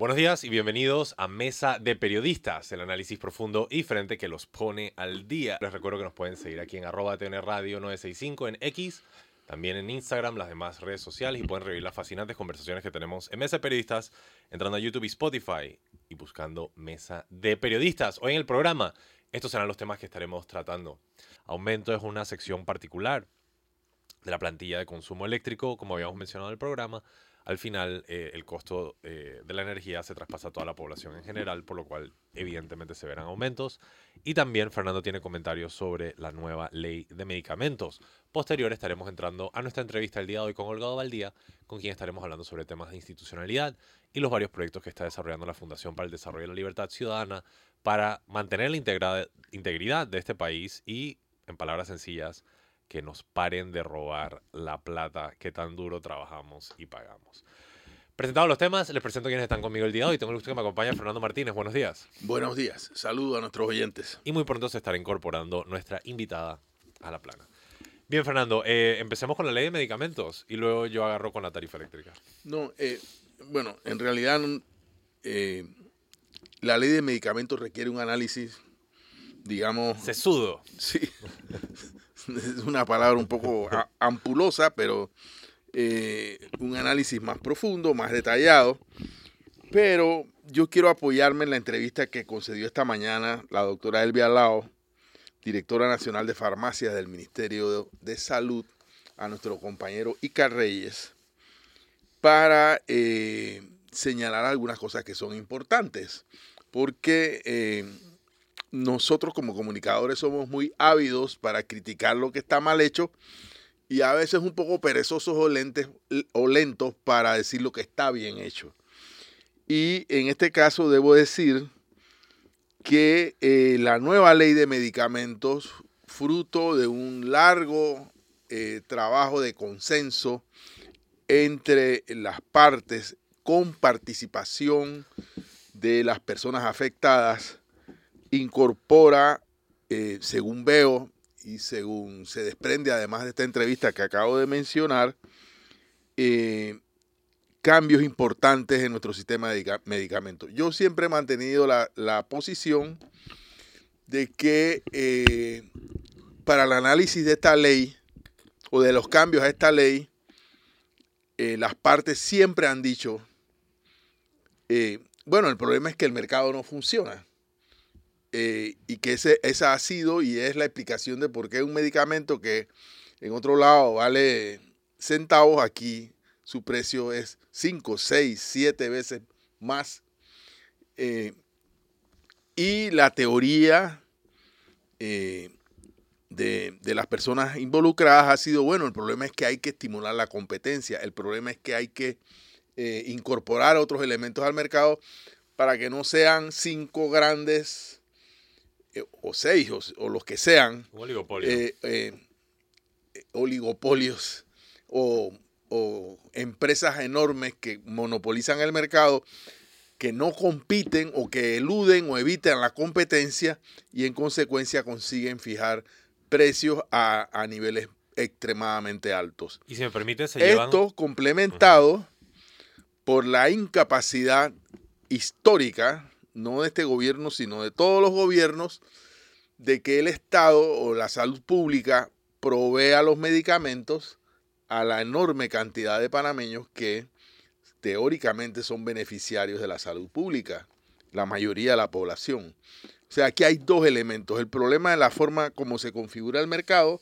Buenos días y bienvenidos a Mesa de Periodistas, el análisis profundo y frente que los pone al día. Les recuerdo que nos pueden seguir aquí en arroba Radio 965 en X, también en Instagram, las demás redes sociales y pueden revivir las fascinantes conversaciones que tenemos en Mesa de Periodistas entrando a YouTube y Spotify y buscando Mesa de Periodistas. Hoy en el programa, estos serán los temas que estaremos tratando. Aumento es una sección particular de la plantilla de consumo eléctrico, como habíamos mencionado en el programa, al final eh, el costo eh, de la energía se traspasa a toda la población en general, por lo cual evidentemente se verán aumentos. Y también Fernando tiene comentarios sobre la nueva ley de medicamentos. Posterior estaremos entrando a nuestra entrevista el día de hoy con Olgado Valdía, con quien estaremos hablando sobre temas de institucionalidad y los varios proyectos que está desarrollando la Fundación para el Desarrollo de la Libertad Ciudadana para mantener la integridad de este país y, en palabras sencillas, que nos paren de robar la plata que tan duro trabajamos y pagamos. Presentados los temas, les presento quienes están conmigo el día de hoy. Tengo el gusto que me acompaña Fernando Martínez. Buenos días. Buenos días. Saludo a nuestros oyentes. Y muy pronto se estará incorporando nuestra invitada a la plana. Bien, Fernando, eh, empecemos con la ley de medicamentos y luego yo agarro con la tarifa eléctrica. No, eh, bueno, en realidad eh, la ley de medicamentos requiere un análisis, digamos... Sesudo. Sí. es una palabra un poco ampulosa, pero eh, un análisis más profundo, más detallado. Pero yo quiero apoyarme en la entrevista que concedió esta mañana la doctora Elvia Lao, directora nacional de farmacias del Ministerio de, Salud, a nuestro compañero Icar Reyes, para eh, señalar algunas cosas que son importantes. Porque eh, nosotros como comunicadores somos muy ávidos para criticar lo que está mal hecho y a veces un poco perezosos o, lentes, o lentos para decir lo que está bien hecho. Y en este caso debo decir que eh, la nueva ley de medicamentos, fruto de un largo eh, trabajo de consenso entre las partes con participación de las personas afectadas, incorpora, eh, según veo y según se desprende además de esta entrevista que acabo de mencionar, eh, cambios importantes en nuestro sistema de medicamentos. Yo siempre he mantenido la, posición de que eh, para el análisis de esta ley o de los cambios a esta ley, las partes siempre han dicho, bueno, el problema es que el mercado no funciona. Eh, y que ese, esa ha sido y es la explicación de por qué un medicamento que en otro lado vale centavos, aquí su precio es 5, 6, 7 veces más. Eh, y la teoría eh, de, de, las personas involucradas ha sido, bueno, el problema es que hay que estimular la competencia, el problema es que hay que incorporar otros elementos al mercado para que no sean cinco grandes eh, o seis o, los que sean, eh, eh, oligopolios o, empresas enormes que monopolizan el mercado, que no compiten o que eluden o evitan la competencia y en consecuencia consiguen fijar precios a, niveles extremadamente altos. Y si me permite, se Esto complementado por la incapacidad histórica no de este gobierno, sino de todos los gobiernos, de que el Estado o la salud pública provea los medicamentos a la enorme cantidad de panameños que teóricamente son beneficiarios de la salud pública, la mayoría de la población. O sea, aquí hay dos elementos, el problema de la forma como se configura el mercado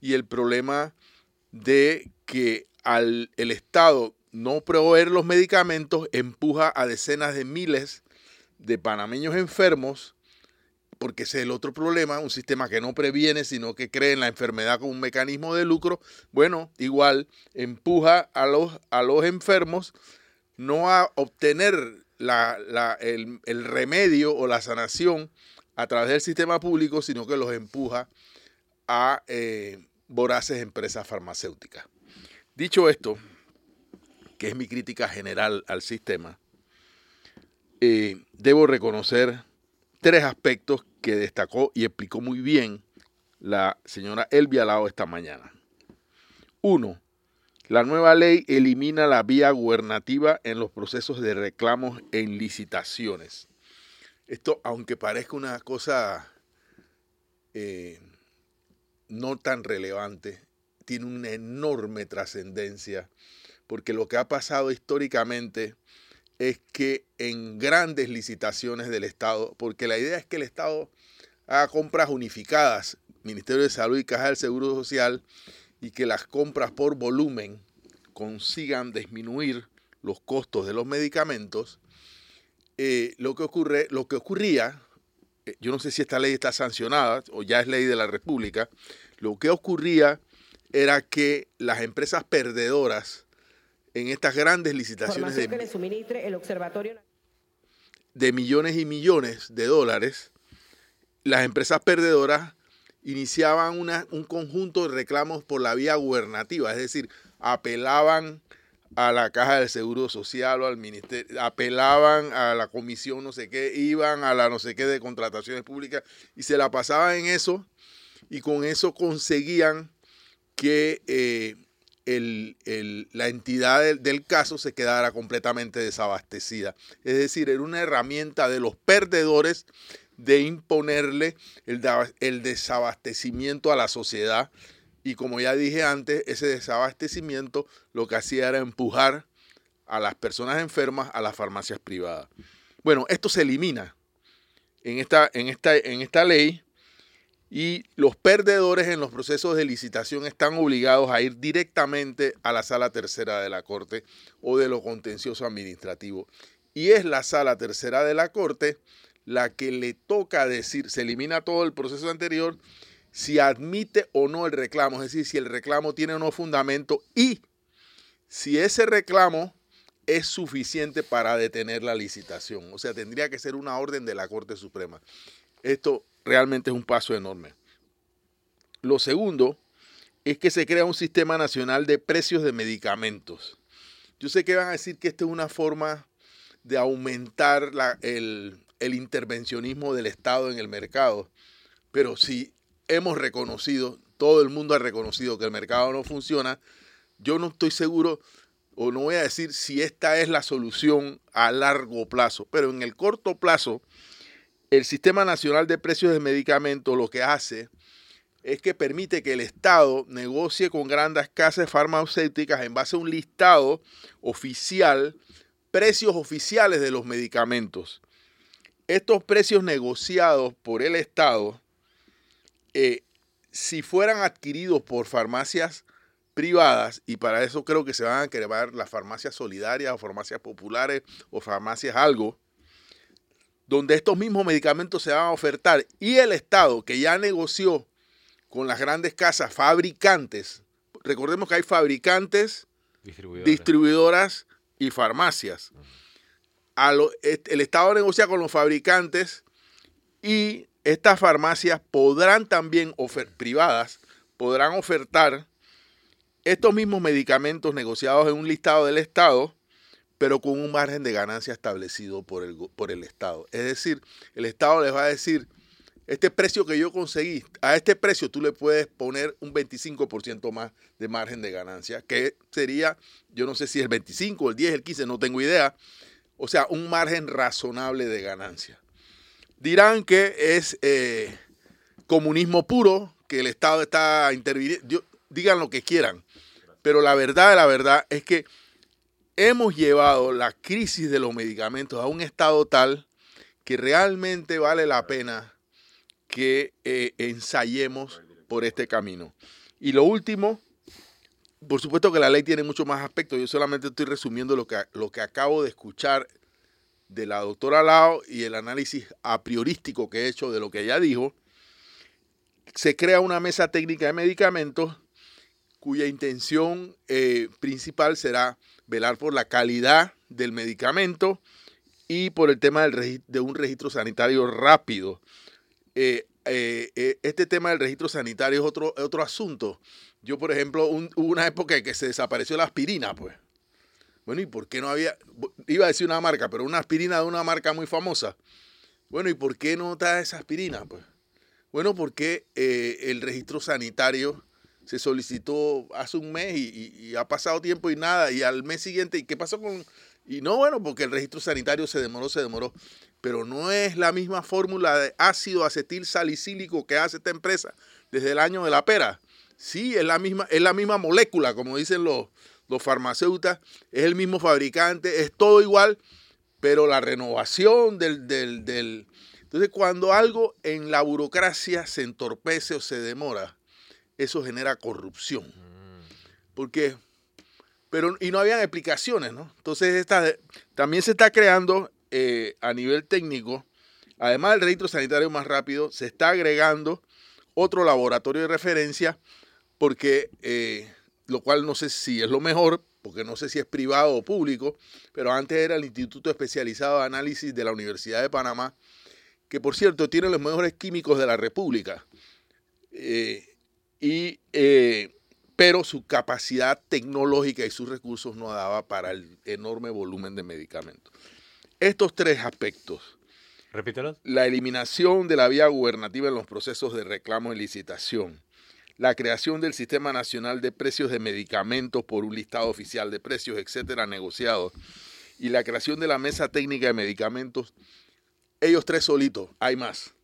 y el problema de que al el Estado no proveer los medicamentos empuja a decenas de miles de panameños enfermos, porque ese es el otro problema, un sistema que no previene, sino que cree en la enfermedad como un mecanismo de lucro, bueno, igual empuja a los, a los enfermos no a obtener el, remedio o la sanación a través del sistema público, sino que los empuja a eh, voraces empresas farmacéuticas. Dicho esto, que es mi crítica general al sistema, eh, debo reconocer tres aspectos que destacó y explicó muy bien la señora Elvia Lao esta mañana. Uno, La nueva ley elimina la vía gubernativa en los procesos de reclamos en licitaciones. Esto, aunque parezca una cosa eh, no tan relevante, tiene una enorme trascendencia, porque lo que ha pasado históricamente es que en grandes licitaciones del Estado, porque la idea es que el Estado haga compras unificadas, Ministerio de Salud y Caja del Seguro Social, y que las compras por volumen consigan disminuir los costos de los medicamentos, eh, lo, que ocurre, lo que ocurría, eh, yo no sé si esta ley está sancionada o ya es ley de la República, lo que ocurría era que las empresas perdedoras en estas grandes licitaciones de, de millones y millones de dólares, las empresas perdedoras iniciaban una, un conjunto de reclamos por la vía gubernativa, es decir, apelaban a la Caja del Seguro Social o al Ministerio, apelaban a la comisión no sé qué, iban a la no sé qué de contrataciones públicas y se la pasaban en eso y con eso conseguían que eh, la entidad del, caso se quedara completamente desabastecida. Es decir, era una herramienta de los perdedores de imponerle el, desabastecimiento a la sociedad y como ya dije antes, ese desabastecimiento lo que hacía era empujar a las personas enfermas a las farmacias privadas. Bueno, esto se elimina en esta ley y los perdedores en los procesos de licitación están obligados a ir directamente a la sala tercera de la Corte o de lo contencioso administrativo. Y es la sala tercera de la Corte la que le toca decir, se elimina todo el proceso anterior si admite o no el reclamo, es decir, si el reclamo tiene o no fundamento y si ese reclamo es suficiente para detener la licitación. O sea, tendría que ser una orden de la Corte Suprema. Esto realmente es un paso enorme. Lo segundo es que se crea un sistema nacional de precios de medicamentos. Yo sé que van a decir que esta es una forma de aumentar el, intervencionismo del Estado en el mercado, pero si hemos reconocido, todo el mundo ha reconocido que el mercado no funciona. Yo no estoy seguro o no voy a decir si esta es la solución a largo plazo, pero en el corto plazo, el Sistema Nacional de Precios de Medicamentos lo que hace es que permite que el Estado negocie con grandes casas farmacéuticas en base a un listado oficial, precios oficiales de los medicamentos. Estos precios negociados por el Estado eh, si fueran adquiridos por farmacias privadas, y para eso creo que se van a crear las farmacias solidarias o farmacias populares o farmacias algo, donde estos mismos medicamentos se van a ofertar y el Estado que ya negoció con las grandes casas fabricantes, recordemos que hay fabricantes, distribuidoras, y farmacias. el Estado negocia con los fabricantes y estas farmacias podrán también, privadas, podrán ofertar estos mismos medicamentos negociados en un listado del Estado, pero con un margen de ganancia establecido por el, por el Estado. Es decir, el Estado les va a decir, este precio que yo conseguí, a este precio tú le puedes poner un 25% más de margen de ganancia, que sería, yo no sé si el 25, el 10, el 15, no tengo idea. O sea, un margen razonable de ganancia. Dirán que es eh, comunismo puro, que el Estado está interviniendo. Digan lo que quieran. Pero la verdad, la verdad es que hemos llevado la crisis de los medicamentos a un estado tal que realmente vale la pena que eh, ensayemos por este camino. Y lo último, por supuesto que la ley tiene muchos más aspectos. Yo solamente estoy resumiendo lo que, lo que acabo de escuchar de la doctora Lao y el análisis a priorístico que he hecho de lo que ella dijo, se crea una mesa técnica de medicamentos cuya intención eh, principal será velar por la calidad del medicamento y por el tema de un registro sanitario rápido. Eh, eh, este tema del registro sanitario es otro, otro asunto. Yo, por ejemplo, hubo una época en que se desapareció la aspirina, pues. Bueno, ¿y por qué no había, iba a decir una marca, pero una aspirina de una marca muy famosa? Bueno, ¿y por qué no está esa aspirina? Pues, bueno, porque eh, el registro sanitario se solicitó hace un mes y, ha pasado tiempo y nada, y al mes siguiente, ¿y qué pasó con...? Y no, bueno, porque el registro sanitario se demoró, se demoró, pero no es la misma fórmula de ácido acetil salicílico que hace esta empresa desde el año de la pera. Sí, es la misma, es la misma molécula, como dicen los, los farmacéutas, es el mismo fabricante, es todo igual, pero la renovación del, del, del... Entonces, cuando algo en la burocracia se entorpece o se demora, eso genera corrupción. Porque, pero, y no habían explicaciones, ¿no? Entonces, esta, también se está creando eh, a nivel técnico, además del registro sanitario más rápido, se está agregando otro laboratorio de referencia, porque, eh, lo cual no sé si es lo mejor, porque no sé si es privado o público, pero antes era el Instituto Especializado de Análisis de la Universidad de Panamá, que por cierto tiene los mejores químicos de la República. Eh, y, eh, pero su capacidad tecnológica y sus recursos no daba para el enorme volumen de medicamentos. Estos tres aspectos, Repítelo. la eliminación de la vía gubernativa en los procesos de reclamo y licitación, la creación del Sistema Nacional de Precios de Medicamentos por un listado oficial de precios, etcétera, negociados, y la creación de la Mesa Técnica de Medicamentos, ellos tres solitos, hay más,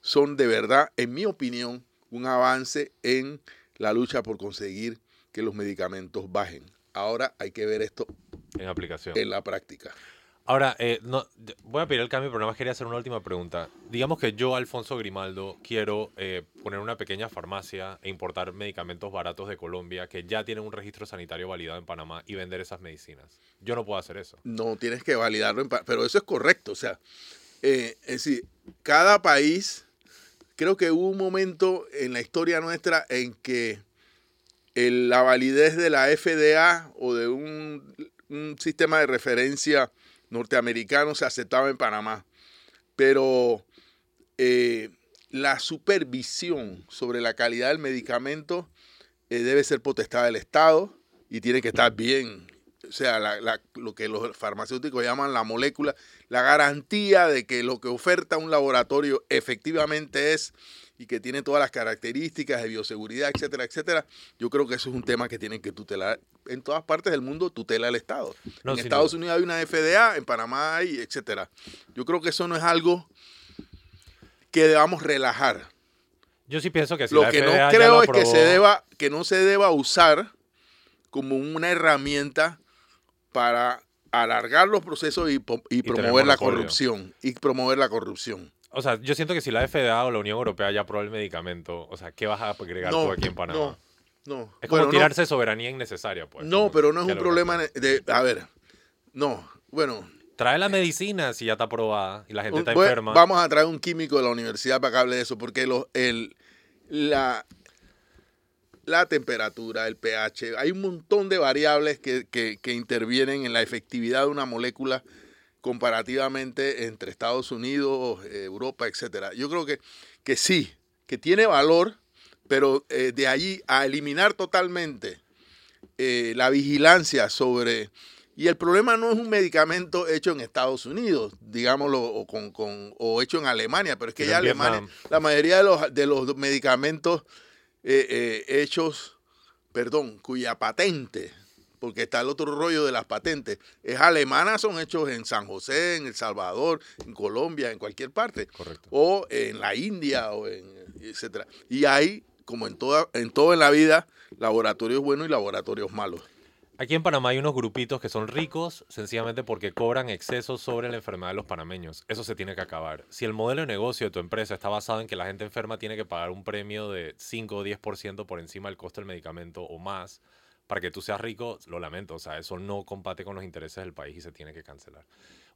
son de verdad, en mi opinión, un avance en la lucha por conseguir que los medicamentos bajen. Ahora hay que ver esto En aplicación. en la práctica. Ahora, eh, no, voy a pedir el cambio, pero nada más quería hacer una última pregunta. Digamos que yo, Alfonso Grimaldo, quiero eh, poner una pequeña farmacia e importar medicamentos baratos de Colombia que ya tienen un registro sanitario validado en Panamá y vender esas medicinas. Yo no puedo hacer eso. no tienes que validarlo, en pero eso es correcto. O sea, eh, es decir, cada país, creo que hubo un momento en la historia nuestra en que la validez de la FDA o de un, un sistema de referencia norteamericano se aceptaba en Panamá. Pero eh, la supervisión sobre la calidad del medicamento eh, debe ser potestad del Estado y tiene que estar bien o sea, la- la- lo que los farmacéuticos llaman la molécula, la garantía de que lo que oferta un laboratorio efectivamente es y que tiene todas las características de bioseguridad, etcétera, etcétera. Yo creo que eso es un tema que tienen que tutelar. En todas partes del mundo tutela el Estado. No, en Estados. Unidos hay una FDA, en Panamá hay, etcétera. Yo creo que eso no es algo que debamos relajar. Yo sí pienso que si Lo la que no FDA creo es que se deba, que no se deba usar como una herramienta para alargar los procesos y, promover la corrupción. Y promover la corrupción. O sea, yo siento que si la FDA o la Unión Europea ya aprobó el medicamento, o sea, ¿qué vas a agregar tú No, aquí en Panamá? no, no. Es como Bueno, no- tirarse soberanía innecesaria, pues. No, pero no es un problema de, a ver, no, bueno, Trae la medicina si ya está aprobada y la gente un- está enferma. vamos a traer un químico de la universidad para que hable de eso, porque los, el, la, la temperatura, el pH, hay un montón de variables que, que- que intervienen en la efectividad de una molécula comparativamente entre Estados Unidos, Europa, etcétera. Yo creo que, que sí, que tiene valor, pero eh, de allí a eliminar totalmente eh, la vigilancia sobre... Y el problema no es un medicamento hecho en Estados Unidos, digámoslo, o, con, con- o hecho en Alemania, pero es que Sino ya Alemania, la mayoría de los, de los medicamentos eh, eh, hechos, perdón, cuya patente, porque está el otro rollo de las patentes, es alemana, son hechos en San José, en El Salvador, en Colombia, en cualquier parte Correcto. o en la India o en etcétera. Y hay, como en toda, en todo en la vida, laboratorios buenos y laboratorios malos. Aquí en Panamá hay unos grupitos que son ricos sencillamente porque cobran excesos sobre la enfermedad de los panameños. Eso se tiene que acabar. Si el modelo de negocio de tu empresa está basado en que la gente enferma tiene que pagar un premio de 5 o 10% por encima del costo del medicamento o más para que tú seas rico, lo lamento. O sea, eso no compate con los intereses del país y se tiene que cancelar.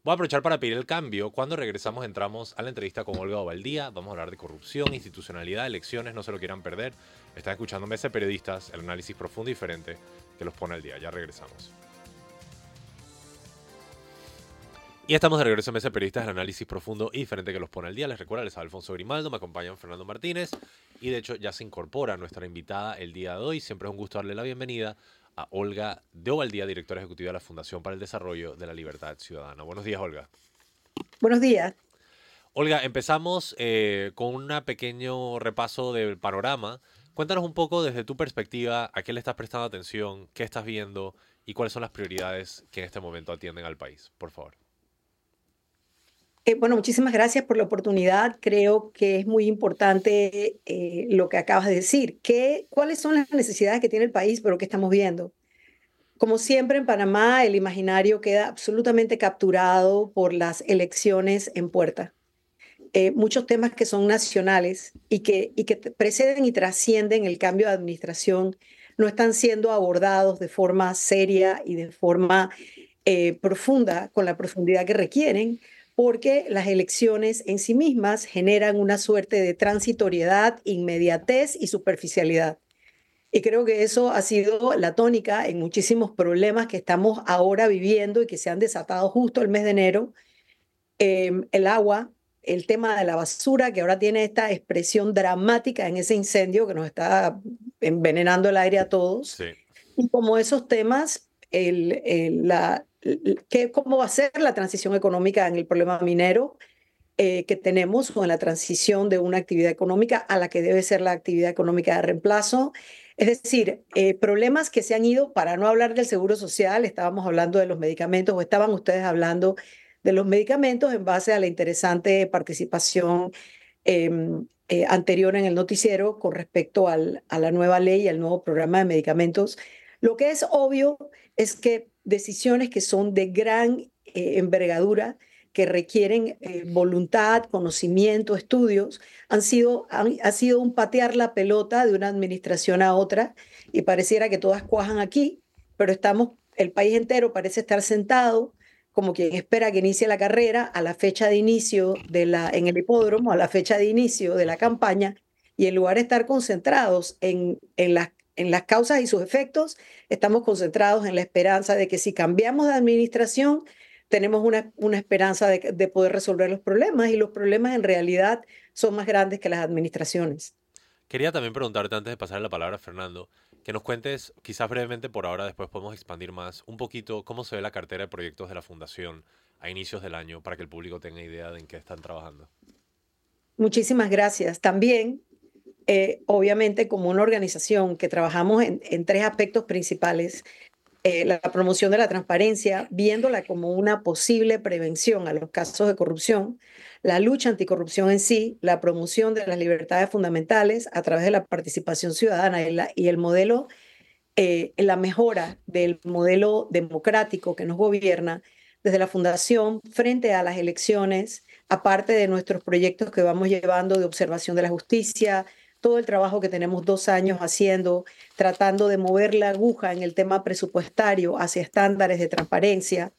Voy a aprovechar para pedir el cambio. Cuando regresamos entramos a la entrevista con Olga Ovaldía. Vamos a hablar de corrupción, institucionalidad, elecciones. No se lo quieran perder. Están escuchando Mesa de Periodistas, el análisis profundo y diferente que los pone al día. Ya regresamos. Y estamos de regreso en Mesa Periodistas, el análisis profundo y diferente que los pone al día. Les recuerdo, les habla Alfonso Grimaldo, me acompañan Fernando Martínez y de hecho ya se incorpora nuestra invitada el día de hoy. Siempre es un gusto darle la bienvenida a Olga de Ovaldía, directora ejecutiva de la Fundación para el Desarrollo de la Libertad Ciudadana. Buenos días, Olga. Buenos días. Olga, empezamos eh, con un pequeño repaso del panorama Cuéntanos un poco desde tu perspectiva, a qué le estás prestando atención, qué estás viendo y cuáles son las prioridades que en este momento atienden al país, por favor. Eh, bueno, muchísimas gracias por la oportunidad. Creo que es muy importante eh, lo que acabas de decir. ¿Qué, ¿Cuáles son las necesidades que tiene el país, pero qué estamos viendo? Como siempre en Panamá, el imaginario queda absolutamente capturado por las elecciones en puerta. Eh, muchos temas que son nacionales y que, y que preceden y trascienden el cambio de administración no están siendo abordados de forma seria y de forma eh, profunda, con la profundidad que requieren, porque las elecciones en sí mismas generan una suerte de transitoriedad, inmediatez y superficialidad. Y creo que eso ha sido la tónica en muchísimos problemas que estamos ahora viviendo y que se han desatado justo el mes de enero. Em, el agua, el tema de la basura, que ahora tiene esta expresión dramática en ese incendio que nos está envenenando el aire a todos. Y como esos temas, el, la, ¿qué, ¿cómo va a ser la transición económica en el problema minero eh, que tenemos con la transición de una actividad económica a la que debe ser la actividad económica de reemplazo? Es decir, eh, problemas que se han ido, para no hablar del seguro social, estábamos hablando de los medicamentos o estaban ustedes hablando de los medicamentos en base a la interesante participación em, eh, anterior en el noticiero con respecto al, a la nueva ley y al nuevo programa de medicamentos. Lo que es obvio es que decisiones que son de gran eh, envergadura, que requieren eh, voluntad, conocimiento, estudios, han sido, ha sido un patear la pelota de una administración a otra y pareciera que todas cuajan aquí, pero estamos, el país entero parece estar sentado como quien espera que inicie la carrera a la fecha de inicio de la, en el hipódromo, a la fecha de inicio de la campaña, y en lugar de estar concentrados en, en, las, en las causas y sus efectos, estamos concentrados en la esperanza de que si cambiamos de administración, tenemos una, una esperanza de, de poder resolver los problemas, y los problemas en realidad son más grandes que las administraciones. Quería también preguntarte antes de pasar la palabra a Fernando, que nos cuentes, quizás brevemente por ahora, después podemos expandir más, un poquito cómo se ve la cartera de proyectos de la Fundación a inicios del año para que el público tenga idea de en qué están trabajando. Muchísimas gracias. También, eh, obviamente, como una organización que trabajamos en, tres aspectos principales, eh, la promoción de la transparencia, viéndola como una posible prevención a los casos de corrupción, la lucha anticorrupción en sí, la promoción de las libertades fundamentales a través de la participación ciudadana y, el modelo, eh, la mejora del modelo democrático que nos gobierna desde la Fundación frente a las elecciones, aparte de nuestros proyectos que vamos llevando de observación de la justicia, todo el trabajo que tenemos dos años haciendo, tratando de mover la aguja en el tema presupuestario hacia estándares de transparencia,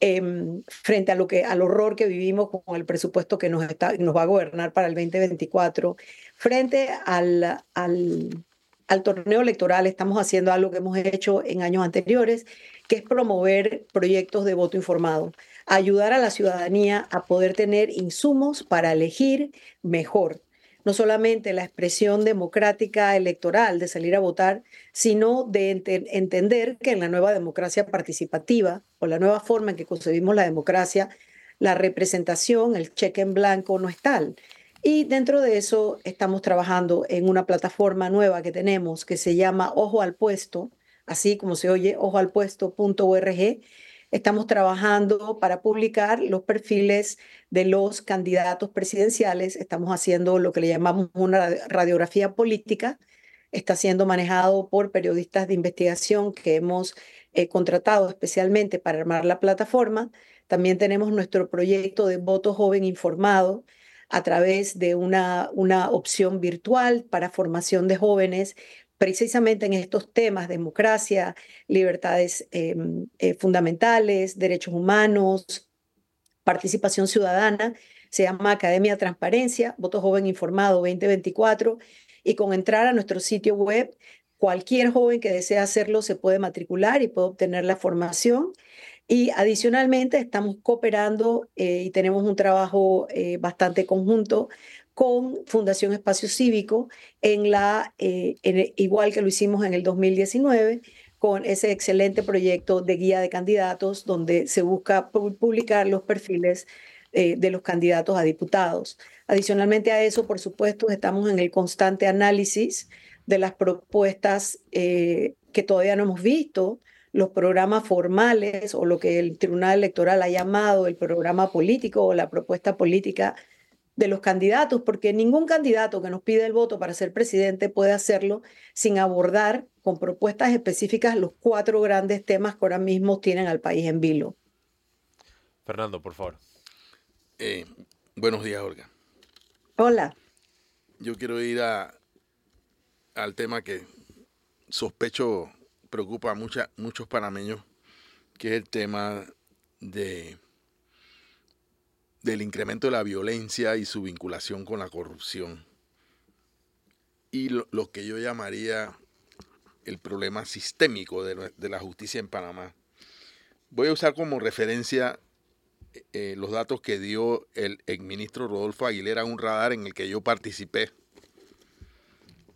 Em, frente a lo que, al horror que vivimos con el presupuesto que nos, está, nos va a gobernar para el 2024, frente al, al, al torneo electoral estamos haciendo algo que hemos hecho en años anteriores, que es promover proyectos de voto informado, ayudar a la ciudadanía a poder tener insumos para elegir mejor no solamente la expresión democrática electoral de salir a votar, sino de entender que en la nueva democracia participativa o la nueva forma en que concebimos la democracia, la representación, el cheque en blanco no es tal. Y dentro de eso estamos trabajando en una plataforma nueva que tenemos que se llama Ojo al Puesto, así como se oye, ojoalpuesto.org, Estamos trabajando para publicar los perfiles de los candidatos presidenciales. Estamos haciendo lo que le llamamos una radiografía política. Está siendo manejado por periodistas de investigación que hemos eh, contratado especialmente para armar la plataforma. También tenemos nuestro proyecto de voto joven informado a través de una, una opción virtual para formación de jóvenes precisamente en estos temas, democracia, libertades em, eh, fundamentales, derechos humanos, participación ciudadana, se llama Academia Transparencia, Voto Joven Informado 2024, y con entrar a nuestro sitio web, cualquier joven que desee hacerlo se puede matricular y puede obtener la formación. Y adicionalmente estamos cooperando eh, y tenemos un trabajo eh, bastante conjunto con Fundación Espacio Cívico, en la, eh, igual que lo hicimos en el 2019, con ese excelente proyecto de guía de candidatos, donde se busca publicar los perfiles eh, de los candidatos a diputados. Adicionalmente a eso, por supuesto, estamos en el constante análisis de las propuestas eh, que todavía no hemos visto, los programas formales o lo que el Tribunal Electoral ha llamado el programa político o la propuesta política de los candidatos, porque ningún candidato que nos pide el voto para ser presidente puede hacerlo sin abordar con propuestas específicas los cuatro grandes temas que ahora mismo tienen al país en vilo. Fernando, por favor. Eh, buenos días, Olga. Hola. Yo quiero ir a, al tema que sospecho preocupa a muchos panameños, que es el tema de del incremento de la violencia y su vinculación con la corrupción. Y lo, que yo llamaría el problema sistémico de, la justicia en Panamá. Voy a usar como referencia eh, los datos que dio el exministro Rodolfo Aguilera, un radar en el que yo participé.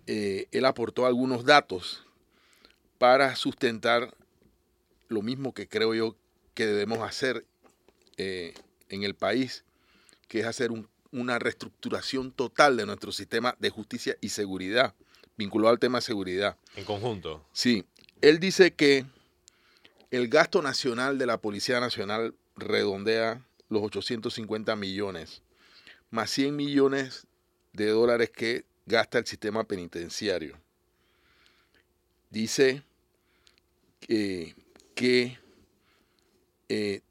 Eh, él aportó algunos datos para sustentar lo mismo que creo yo que debemos hacer eh, en el país, que es hacer una reestructuración total de nuestro sistema de justicia y seguridad, vinculado al tema de seguridad. En conjunto. Sí. Él dice que el gasto nacional de la Policía Nacional redondea los 850 millones, más 100 millones de dólares que gasta el sistema penitenciario. Dice que eh,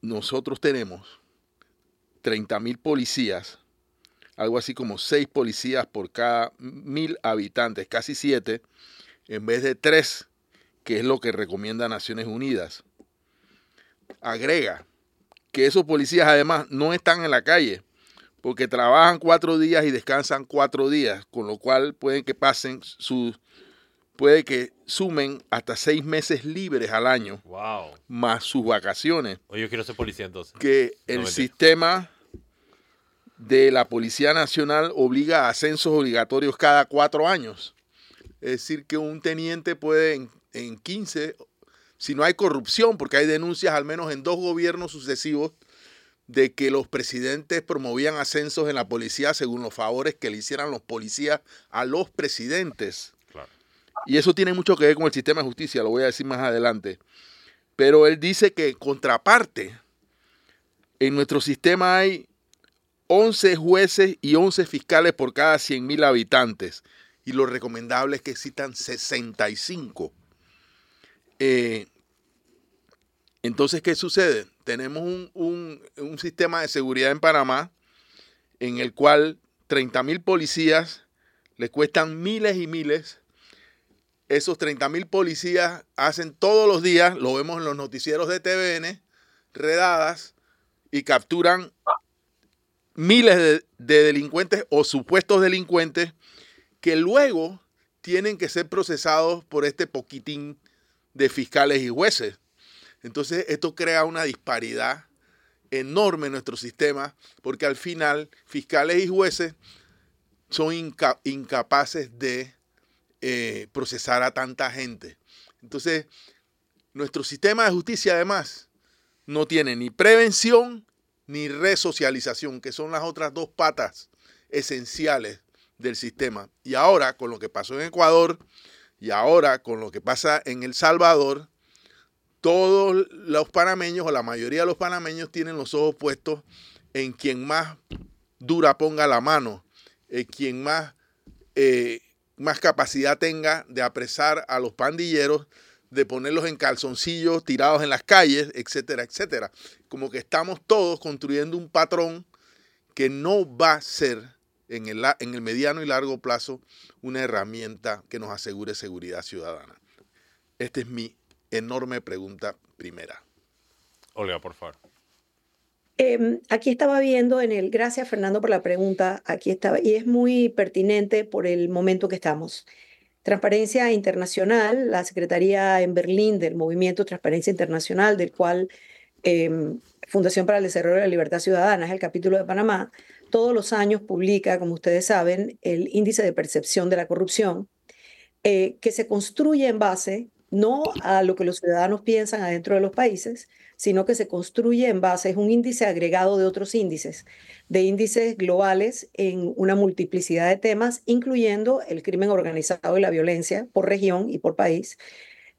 nosotros tenemos 30 mil policías, algo así como 6 policías por cada mil habitantes, casi 7, en vez de 3, que es lo que recomienda Naciones Unidas. Agrega que esos policías además no están en la calle, porque trabajan cuatro días y descansan cuatro días, con lo cual pueden que pasen sus puede que sumen hasta seis meses libres al año, wow. más sus vacaciones. Oye, yo quiero ser policía entonces. Que el sistema de la Policía Nacional obliga a ascensos obligatorios cada cuatro años. Es decir, que un teniente puede en, en 15, si no hay corrupción, porque hay denuncias al menos en dos gobiernos sucesivos, de que los presidentes promovían ascensos en la policía según los favores que le hicieran los policías a los presidentes. Y eso tiene mucho que ver con el sistema de justicia, lo voy a decir más adelante. Pero él dice que contraparte, en nuestro sistema hay 11 jueces y 11 fiscales por cada 100.000 habitantes. Y lo recomendable es que existan 65. Eh, entonces, ¿qué sucede? Tenemos un, un, sistema de seguridad en Panamá en el cual 30.000 policías le cuestan miles y miles esos 30 mil policías hacen todos los días, lo vemos en los noticieros de TVN, redadas y capturan miles de, delincuentes o supuestos delincuentes que luego tienen que ser procesados por este poquitín de fiscales y jueces. Entonces esto crea una disparidad enorme en nuestro sistema porque al final fiscales y jueces son incapaces de eh, procesar a tanta gente. Entonces, nuestro sistema de justicia además no tiene ni prevención ni resocialización, que son las otras dos patas esenciales del sistema. Y ahora, con lo que pasó en Ecuador y ahora con lo que pasa en El Salvador, todos los panameños o la mayoría de los panameños tienen los ojos puestos en quien más dura ponga la mano, en quien más eh, más capacidad tenga de apresar a los pandilleros, de ponerlos en calzoncillos tirados en las calles, etcétera, etcétera. Como que estamos todos construyendo un patrón que no va a ser en el, en el mediano y largo plazo una herramienta que nos asegure seguridad ciudadana. Esta es mi enorme pregunta primera. Olga, por favor. Em, aquí estaba viendo en el, gracias Fernando por la pregunta, aquí estaba, y es muy pertinente por el momento que estamos. Transparencia Internacional, la Secretaría en Berlín del Movimiento Transparencia Internacional, del cual em, Fundación para el Desarrollo de la Libertad Ciudadana es el capítulo de Panamá, todos los años publica, como ustedes saben, el índice de percepción de la corrupción, eh, que se construye en base no a lo que los ciudadanos piensan adentro de los países, sino que se construye en base, es un índice agregado de otros índices, de índices globales en una multiplicidad de temas, incluyendo el crimen organizado y la violencia por región y por país,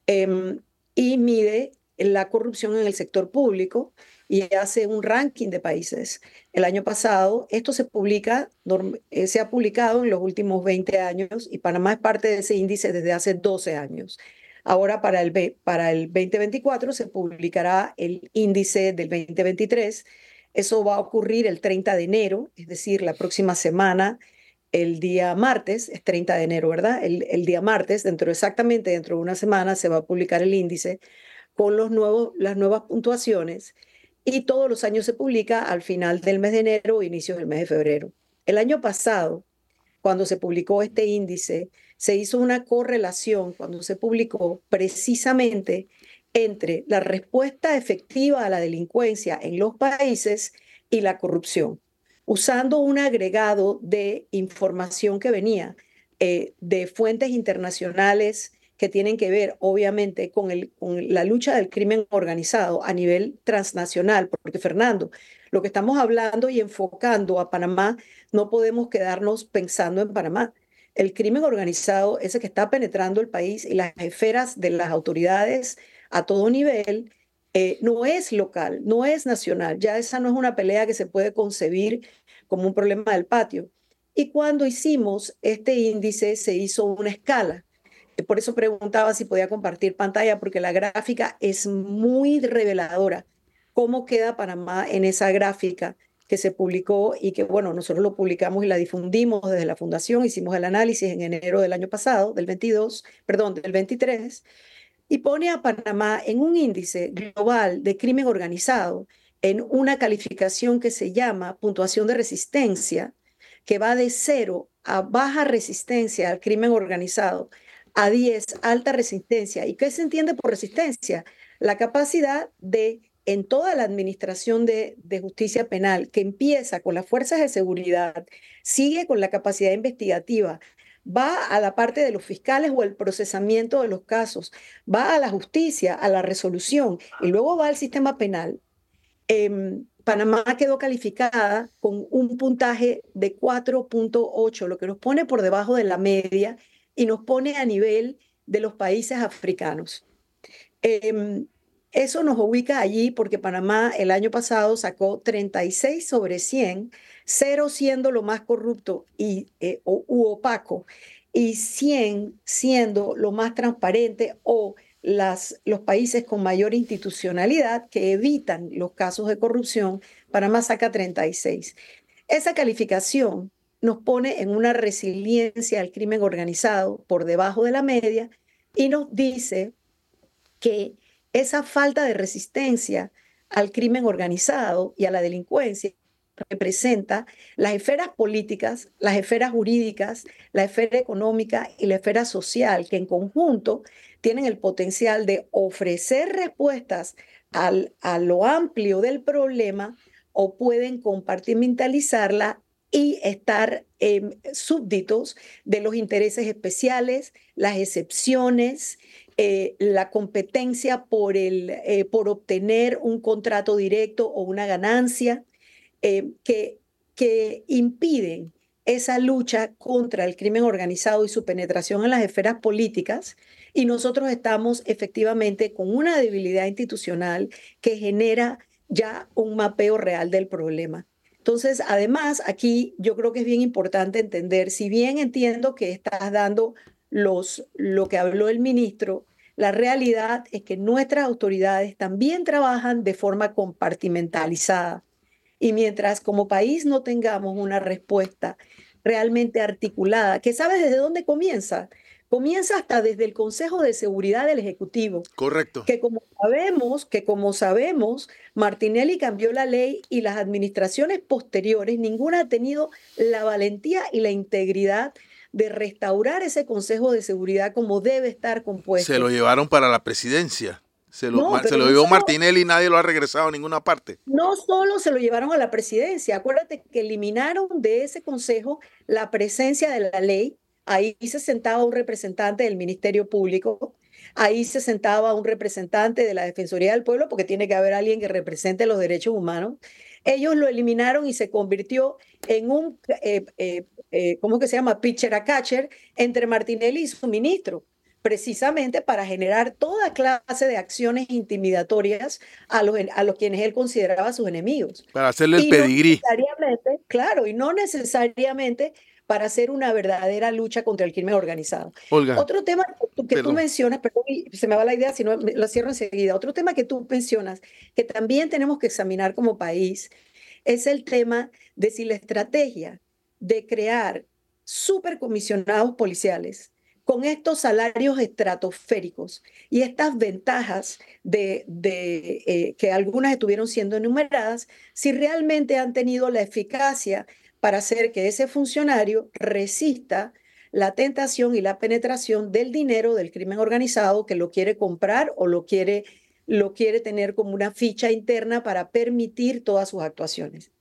em, y mide la corrupción en el sector público y hace un ranking de países. El año pasado, esto se publica, eh, se ha publicado en los últimos 20 años y Panamá es parte de ese índice desde hace 12 años. Ahora para el, para el 2024 se publicará el índice del 2023. Eso va a ocurrir el 30 de enero, es decir, la próxima semana, el día martes, es 30 de enero, ¿verdad? El, día martes, dentro exactamente dentro de una semana, se va a publicar el índice con los nuevos, las nuevas puntuaciones y todos los años se publica al final del mes de enero o inicios del mes de febrero. El año pasado, cuando se publicó este índice, se hizo una correlación cuando se publicó precisamente entre la respuesta efectiva a la delincuencia en los países y la corrupción, usando un agregado de información que venía eh, de fuentes internacionales que tienen que ver, obviamente, con, con la lucha del crimen organizado a nivel transnacional, porque Fernando, lo que estamos hablando y enfocando a Panamá, no podemos quedarnos pensando en Panamá el crimen organizado, ese que está penetrando el país y las esferas de las autoridades a todo nivel, eh, no es local, no es nacional. Ya esa no es una pelea que se puede concebir como un problema del patio. Y cuando hicimos este índice, se hizo una escala. Por eso preguntaba si podía compartir pantalla, porque la gráfica es muy reveladora. ¿Cómo queda Panamá en esa gráfica? Que se publicó y que, bueno, nosotros lo publicamos y la difundimos desde la fundación, hicimos el análisis en enero del año pasado, del 22, perdón, del 23, y pone a Panamá en un índice global de crimen organizado, en una calificación que se llama puntuación de resistencia, que va de cero a baja resistencia al crimen organizado, a 10 alta resistencia. ¿Y qué se entiende por resistencia? La capacidad de en toda la administración de, justicia penal, que empieza con las fuerzas de seguridad, sigue con la capacidad investigativa, va a la parte de los fiscales o el procesamiento de los casos, va a la justicia, a la resolución y luego va al sistema penal. Em, Panamá quedó calificada con un puntaje de 4.8, lo que nos pone por debajo de la media y nos pone a nivel de los países africanos. Em, eso nos ubica allí porque Panamá el año pasado sacó 36 sobre 100, cero siendo lo más corrupto y, eh, u opaco, y 100 siendo lo más transparente o las, los países con mayor institucionalidad que evitan los casos de corrupción. Panamá saca 36. Esa calificación nos pone en una resiliencia al crimen organizado por debajo de la media y nos dice que esa falta de resistencia al crimen organizado y a la delincuencia representa las esferas políticas, las esferas jurídicas, la esfera económica y la esfera social, que en conjunto tienen el potencial de ofrecer respuestas al, a lo amplio del problema o pueden compartimentalizarla y estar súbditos de los intereses especiales, las excepciones eh, la competencia por, el, eh, por obtener un contrato directo o una ganancia eh, que, que impiden esa lucha contra el crimen organizado y su penetración en las esferas políticas. Y nosotros estamos efectivamente con una debilidad institucional que genera ya un mapeo real del problema. Entonces, además, aquí yo creo que es bien importante entender, si bien entiendo que estás dando los, lo que habló el ministro, la realidad es que nuestras autoridades también trabajan de forma compartimentalizada. Y mientras como país no tengamos una respuesta realmente articulada, que sabes desde dónde comienza, comienza hasta desde el Consejo de Seguridad del Ejecutivo. Correcto. Que como sabemos, que como sabemos, Martinelli cambió la ley y las administraciones posteriores, ninguna ha tenido la valentía y la integridad de restaurar ese Consejo de Seguridad como debe estar compuesto. Se lo llevaron para la presidencia. Se lo, se lo llevó Martinelli y nadie lo ha regresado a ninguna parte. No solo se lo llevaron a la presidencia, acuérdate que eliminaron de ese consejo la presencia de la ley. Ahí se sentaba un representante del Ministerio Público Ahí se sentaba un representante de la Defensoría del Pueblo, porque tiene que haber alguien que represente los derechos humanos. Ellos lo eliminaron y se convirtió en un, eh, eh, eh, ¿cómo que se llama? Pitcher a catcher entre Martinelli y su ministro precisamente para generar toda clase de acciones intimidatorias a los, a los quienes él consideraba sus enemigos. Para hacerle el pedigrí. claro, y no necesariamente para hacer una verdadera lucha contra el crimen organizado. Olga, Otro tema que tú mencionas, perdón, se me va la idea, si no lo cierro enseguida. Otro tema que tú mencionas, que también tenemos que examinar como país, es el tema de si la estrategia de crear supercomisionados policiales con estos salarios estratosféricos y estas ventajas de, eh, que algunas estuvieron siendo enumeradas, si realmente han tenido la eficacia para hacer que ese funcionario resista la tentación y la penetración del dinero del crimen organizado que lo quiere comprar o lo quiere, lo quiere tener como una ficha interna para permitir todas sus actuaciones.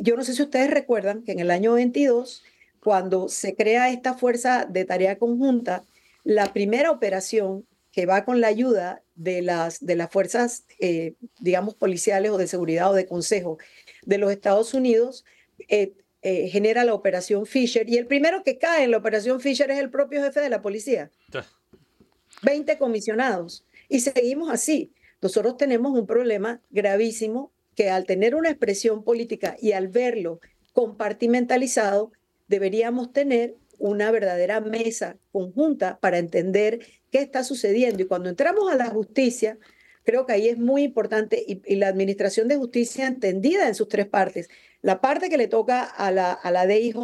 Yo no sé si ustedes recuerdan que en el año 22 cuando se crea esta fuerza de tarea conjunta, la primera operación que va con la ayuda de las, de las fuerzas, eh, digamos, policiales o de seguridad o de consejo de los Estados Unidos, eh, eh, genera la operación Fisher. Y el primero que cae en la operación Fisher es el propio jefe de la policía. 20 comisionados. Y seguimos así. Nosotros tenemos un problema gravísimo que al tener una expresión política y al verlo compartimentalizado, deberíamos tener una verdadera mesa conjunta para entender qué está sucediendo. Y cuando entramos a la justicia, creo que ahí es muy importante y, la administración de justicia entendida en sus tres partes. La parte que le toca a la, a la DIJ,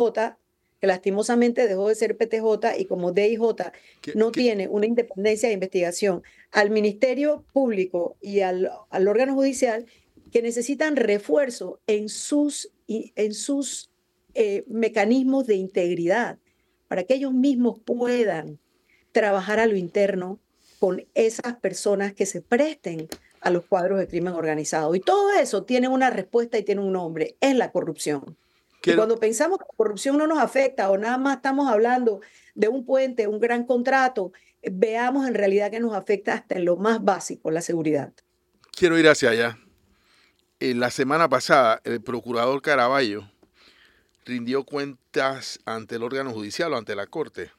que lastimosamente dejó de ser PTJ y como DIJ no tiene una independencia de investigación, al Ministerio Público y al, al órgano judicial que necesitan refuerzo en sus, en sus eh, mecanismos de integridad para que ellos mismos puedan trabajar a lo interno con esas personas que se presten a los cuadros de crimen organizado. Y todo eso tiene una respuesta y tiene un nombre, es la corrupción. Y cuando pensamos que la corrupción no nos afecta o nada más estamos hablando de un puente, un gran contrato, veamos en realidad que nos afecta hasta en lo más básico, la seguridad. Quiero ir hacia allá. En la semana pasada, el procurador Caraballo rindió cuentas ante el órgano judicial o ante la corte.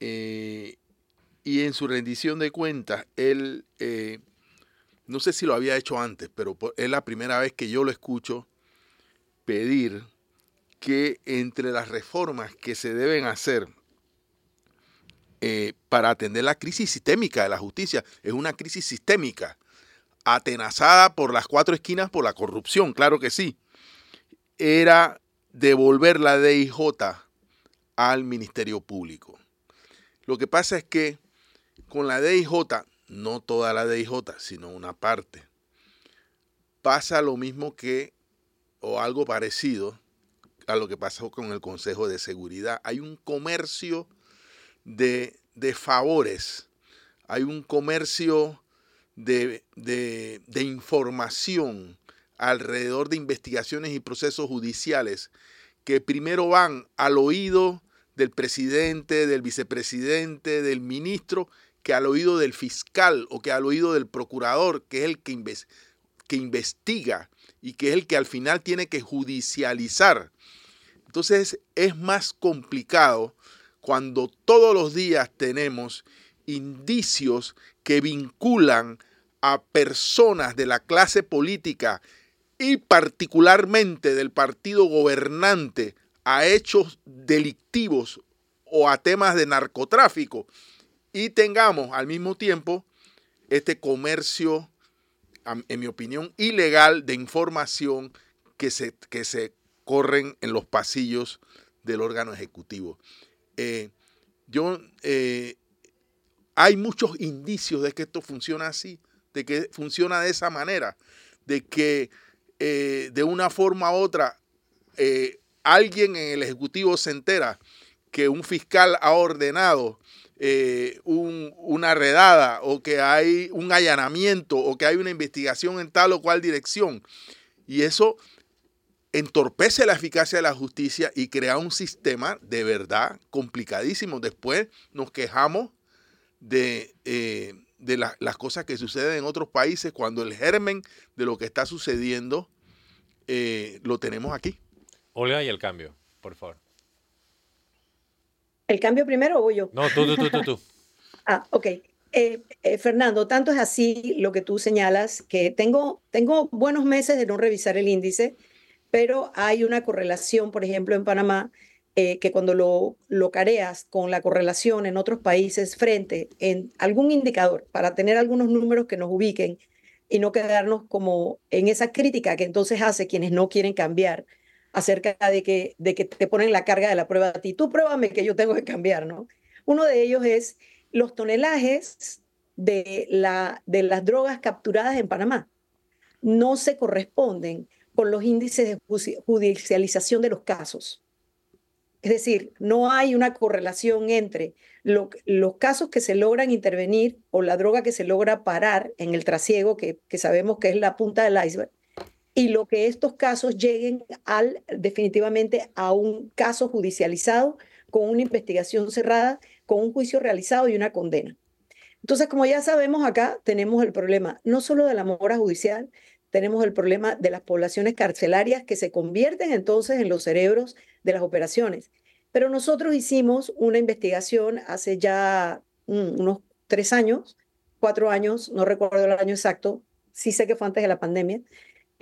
Eh, y en su rendición de cuentas, él, eh, no sé si lo había hecho antes, pero es la primera vez que yo lo escucho pedir que entre las reformas que se deben hacer eh, para atender la crisis sistémica de la justicia, es una crisis sistémica, atenazada por las cuatro esquinas por la corrupción, claro que sí, era devolver la DIJ al Ministerio Público. Lo que pasa es que con la DIJ, no toda la DIJ, sino una parte, pasa lo mismo que, o algo parecido a lo que pasó con el Consejo de Seguridad. Hay un comercio de, favores, hay un comercio de, de información alrededor de investigaciones y procesos judiciales que primero van al oído del presidente, del vicepresidente, del ministro, que al oído del fiscal o que al oído del procurador, que es el que, que investiga y que es el que al final tiene que judicializar. Entonces es más complicado cuando todos los días tenemos indicios que vinculan a personas de la clase política y particularmente del partido gobernante a hechos delictivos o a temas de narcotráfico y tengamos al mismo tiempo este comercio, en mi opinión, ilegal de información que se, que se corren en los pasillos del órgano ejecutivo. Eh, yo, eh, hay muchos indicios de que esto funciona así, de que funciona de esa manera, de que eh, de una forma u otra, alguien en el Ejecutivo se entera que un fiscal ha ordenado eh, una redada o que hay un allanamiento o que hay una investigación en tal o cual dirección. Y eso entorpece la eficacia de la justicia y crea un sistema de verdad complicadísimo. Después nos quejamos de, eh, de las cosas que suceden en otros países cuando el germen de lo que está sucediendo eh, lo tenemos aquí. Olga y el cambio, por favor. ¿El cambio primero o yo? No, tú, tú, tú, tú. ah, ok. Eh, eh, Fernando, tanto es así lo que tú señalas, que tengo, tengo buenos meses de no revisar el índice, pero hay una correlación, por ejemplo, en Panamá, eh, que cuando lo, lo careas con la correlación en otros países frente en algún indicador, para tener algunos números que nos ubiquen y no quedarnos como en esa crítica que entonces hace quienes no quieren cambiar acerca de que, de que te ponen la carga de la prueba a ti. Tú pruébame que yo tengo que cambiar, ¿no? Uno de ellos es los tonelajes de, la, de las drogas capturadas en Panamá no se corresponden con los índices de judicialización de los casos. Es decir, no hay una correlación entre los casos que se logran intervenir o la droga que se logra parar en el trasiego, que, que sabemos que es la punta del iceberg, y lo que estos casos lleguen al, definitivamente a un caso judicializado con una investigación cerrada con un juicio realizado y una condena. Entonces, como ya sabemos acá, tenemos el problema no solo de la mora judicial, tenemos el problema de las poblaciones carcelarias que se convierten entonces en los cerebros de las operaciones. Pero nosotros hicimos una investigación hace ya mm, unos tres años, cuatro años, no recuerdo el año exacto, sí sé que fue antes de la pandemia,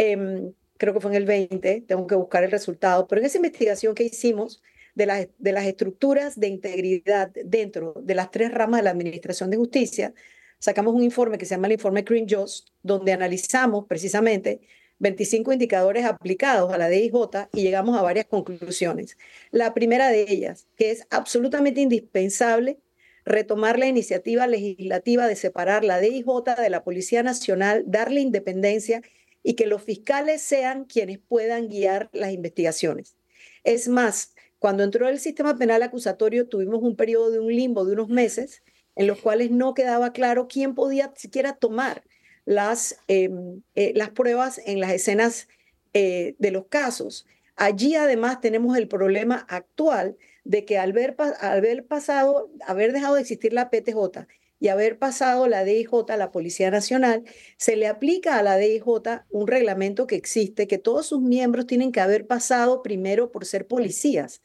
em, creo que fue en el 20, tengo que buscar el resultado, pero en esa investigación que hicimos, de, de las estructuras de integridad dentro de las tres ramas de la Administración de Justicia, sacamos un informe que se llama el informe Green Just, donde analizamos precisamente 25 indicadores aplicados a la DIJ y llegamos a varias conclusiones. La primera de ellas, que es absolutamente indispensable retomar la iniciativa legislativa de separar la DIJ de la Policía Nacional, darle independencia y que los fiscales sean quienes puedan guiar las investigaciones. Es más, cuando entró el sistema penal acusatorio, tuvimos un periodo de un limbo de unos meses en los cuales no quedaba claro quién podía siquiera tomar las, em, eh, las pruebas en las escenas eh, de los casos. Allí además tenemos el problema actual de que al ver, al haber pasado, haber dejado de existir la PTJ y haber pasado la DIJ, la Policía Nacional, se le aplica a la DIJ un reglamento que existe, que todos sus miembros tienen que haber pasado primero por ser policías.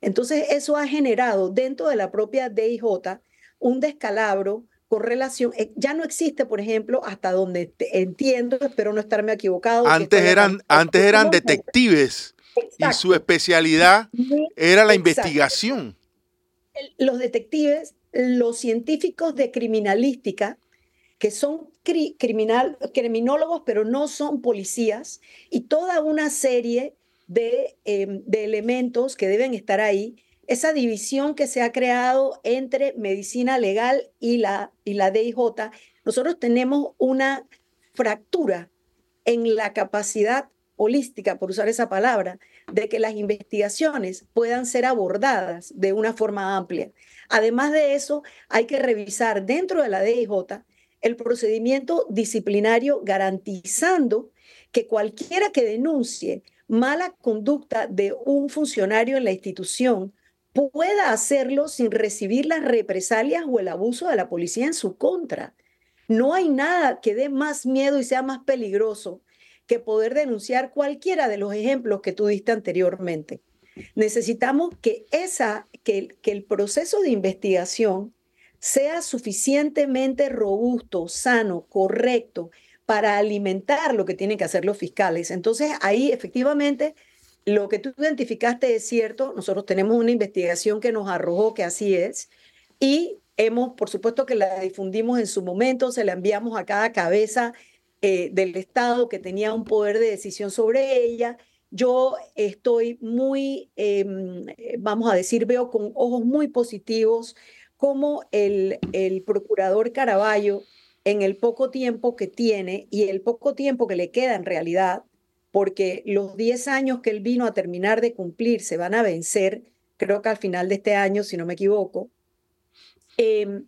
Entonces, eso ha generado dentro de la propia DIJ un descalabro con relación, eh, ya no existe, por ejemplo, hasta donde entiendo, espero no estarme equivocado. Antes eran, antes eran detectives y su especialidad era la investigación. Los detectives, los científicos de criminalística, que son criminal, criminólogos, pero no son policías, y toda una serie Em, de, elementos que deben estar ahí, esa división que se ha creado entre medicina legal y la, y la DIJ, nosotros tenemos una fractura en la capacidad holística, por usar esa palabra, de que las investigaciones puedan ser abordadas de una forma amplia. Además de eso, hay que revisar dentro de la DIJ el procedimiento disciplinario garantizando que cualquiera que denuncie mala conducta de un funcionario en la institución pueda hacerlo sin recibir las represalias o el abuso de la policía en su contra. No hay nada que dé más miedo y sea más peligroso que poder denunciar cualquiera de los ejemplos que tú diste anteriormente. Necesitamos que, esa, que, que el proceso de investigación sea suficientemente robusto, sano, correcto, para alimentar lo que tienen que hacer los fiscales. Entonces, ahí efectivamente lo que tú identificaste es cierto. Nosotros tenemos una investigación que nos arrojó que así es. Y hemos, por supuesto que la difundimos en su momento, se la enviamos a cada cabeza eh, del Estado que tenía un poder de decisión sobre ella. Yo estoy muy, em, vamos a decir, veo con ojos muy positivos como el, el procurador Caraballo en el poco tiempo que tiene y el poco tiempo que le queda en realidad, porque los 10 años que él vino a terminar de cumplir se van a vencer, creo que al final de este año, si no me equivoco, em,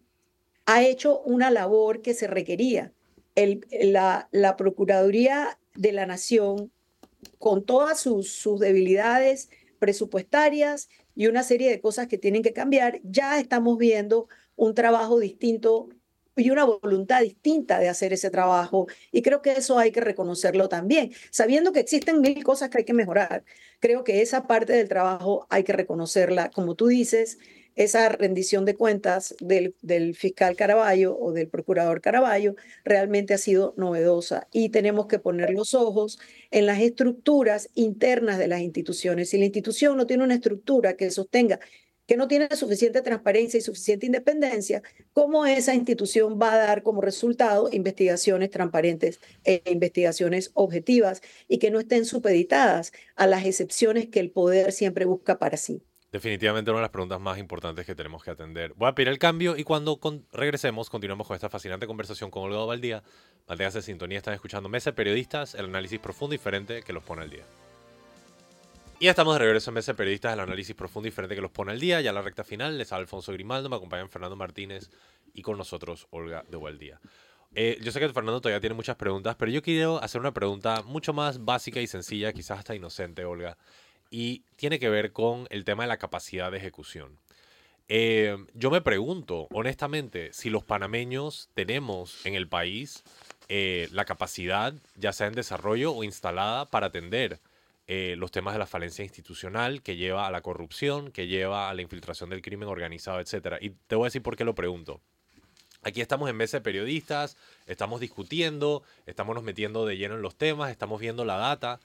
ha hecho una labor que se requería. La, Procuraduría de la Nación, con todas sus, sus debilidades presupuestarias y una serie de cosas que tienen que cambiar, ya estamos viendo un trabajo distinto y una voluntad distinta de hacer ese trabajo. Y creo que eso hay que reconocerlo también, sabiendo que existen mil cosas que hay que mejorar. Creo que esa parte del trabajo hay que reconocerla, como tú dices, esa rendición de cuentas del, fiscal Caraballo o del procurador Caraballo realmente ha sido novedosa y tenemos que poner los ojos en las estructuras internas de las instituciones. Si la institución no tiene una estructura que sostenga que no tiene suficiente transparencia y suficiente independencia, ¿cómo esa institución va a dar como resultado investigaciones transparentes e investigaciones objetivas y que no estén supeditadas a las excepciones que el poder siempre busca para sí? Definitivamente una de las preguntas más importantes que tenemos que atender. Voy a pedir el cambio y cuando regresemos continuamos con esta fascinante conversación con Olga Valdía. Manténganse en sintonía, están escuchando Mesa Periodistas, el análisis profundo y diferente que los pone al día. Y estamos de regreso en Mesa Periodistas, el análisis profundo y diferente que los pone al día. Ya la recta final, les habla Alfonso Grimaldo, me acompañan Fernando Martínez y con nosotros Olga de Valdía. Eh, yo sé que Fernando todavía tiene muchas preguntas, pero yo quiero hacer una pregunta mucho más básica y sencilla, quizás hasta inocente, Olga, y tiene que ver con el tema de la capacidad de ejecución. Eh, yo me pregunto, honestamente, si los panameños tenemos en el país eh, la capacidad, ya sea en desarrollo o instalada, para atender eh, los temas de la falencia institucional que lleva a la corrupción, que lleva a la infiltración del crimen organizado, etc. Y te voy a decir por qué lo pregunto. Aquí estamos en mesa de periodistas, estamos discutiendo, estamos nos metiendo de lleno en los temas, estamos viendo la data.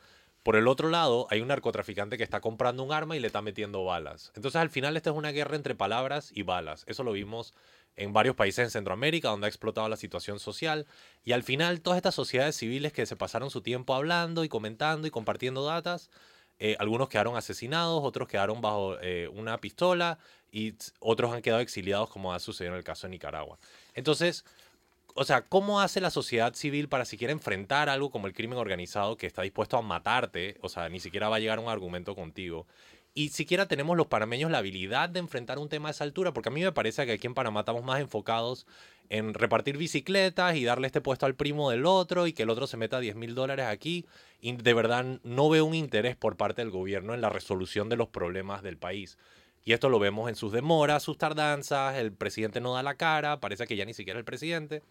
Por el otro lado, hay un narcotraficante que está comprando un arma y le está metiendo balas. Entonces, al final, esta es una guerra entre palabras y balas. Eso lo vimos en varios países en Centroamérica donde ha explotado la situación social y al final todas estas sociedades civiles que se pasaron su tiempo hablando y comentando y compartiendo datos, eh, algunos quedaron asesinados, otros quedaron bajo eh, una pistola y otros han quedado exiliados como ha sucedido en el caso de Nicaragua. Entonces, o sea, ¿cómo hace la sociedad civil para siquiera enfrentar algo como el crimen organizado que está dispuesto a matarte? O sea, ni siquiera va a llegar un argumento contigo y siquiera tenemos los panameños la habilidad de enfrentar un tema a esa altura, porque a mí me parece que aquí en Panamá estamos más enfocados en repartir bicicletas y darle este puesto al primo del otro y que el otro se meta 10 mil dólares aquí. Y de verdad no veo un interés por parte del gobierno en la resolución de los problemas del país. Y esto lo vemos en sus demoras, sus tardanzas, el presidente no da la cara, parece que ya ni siquiera el presidente.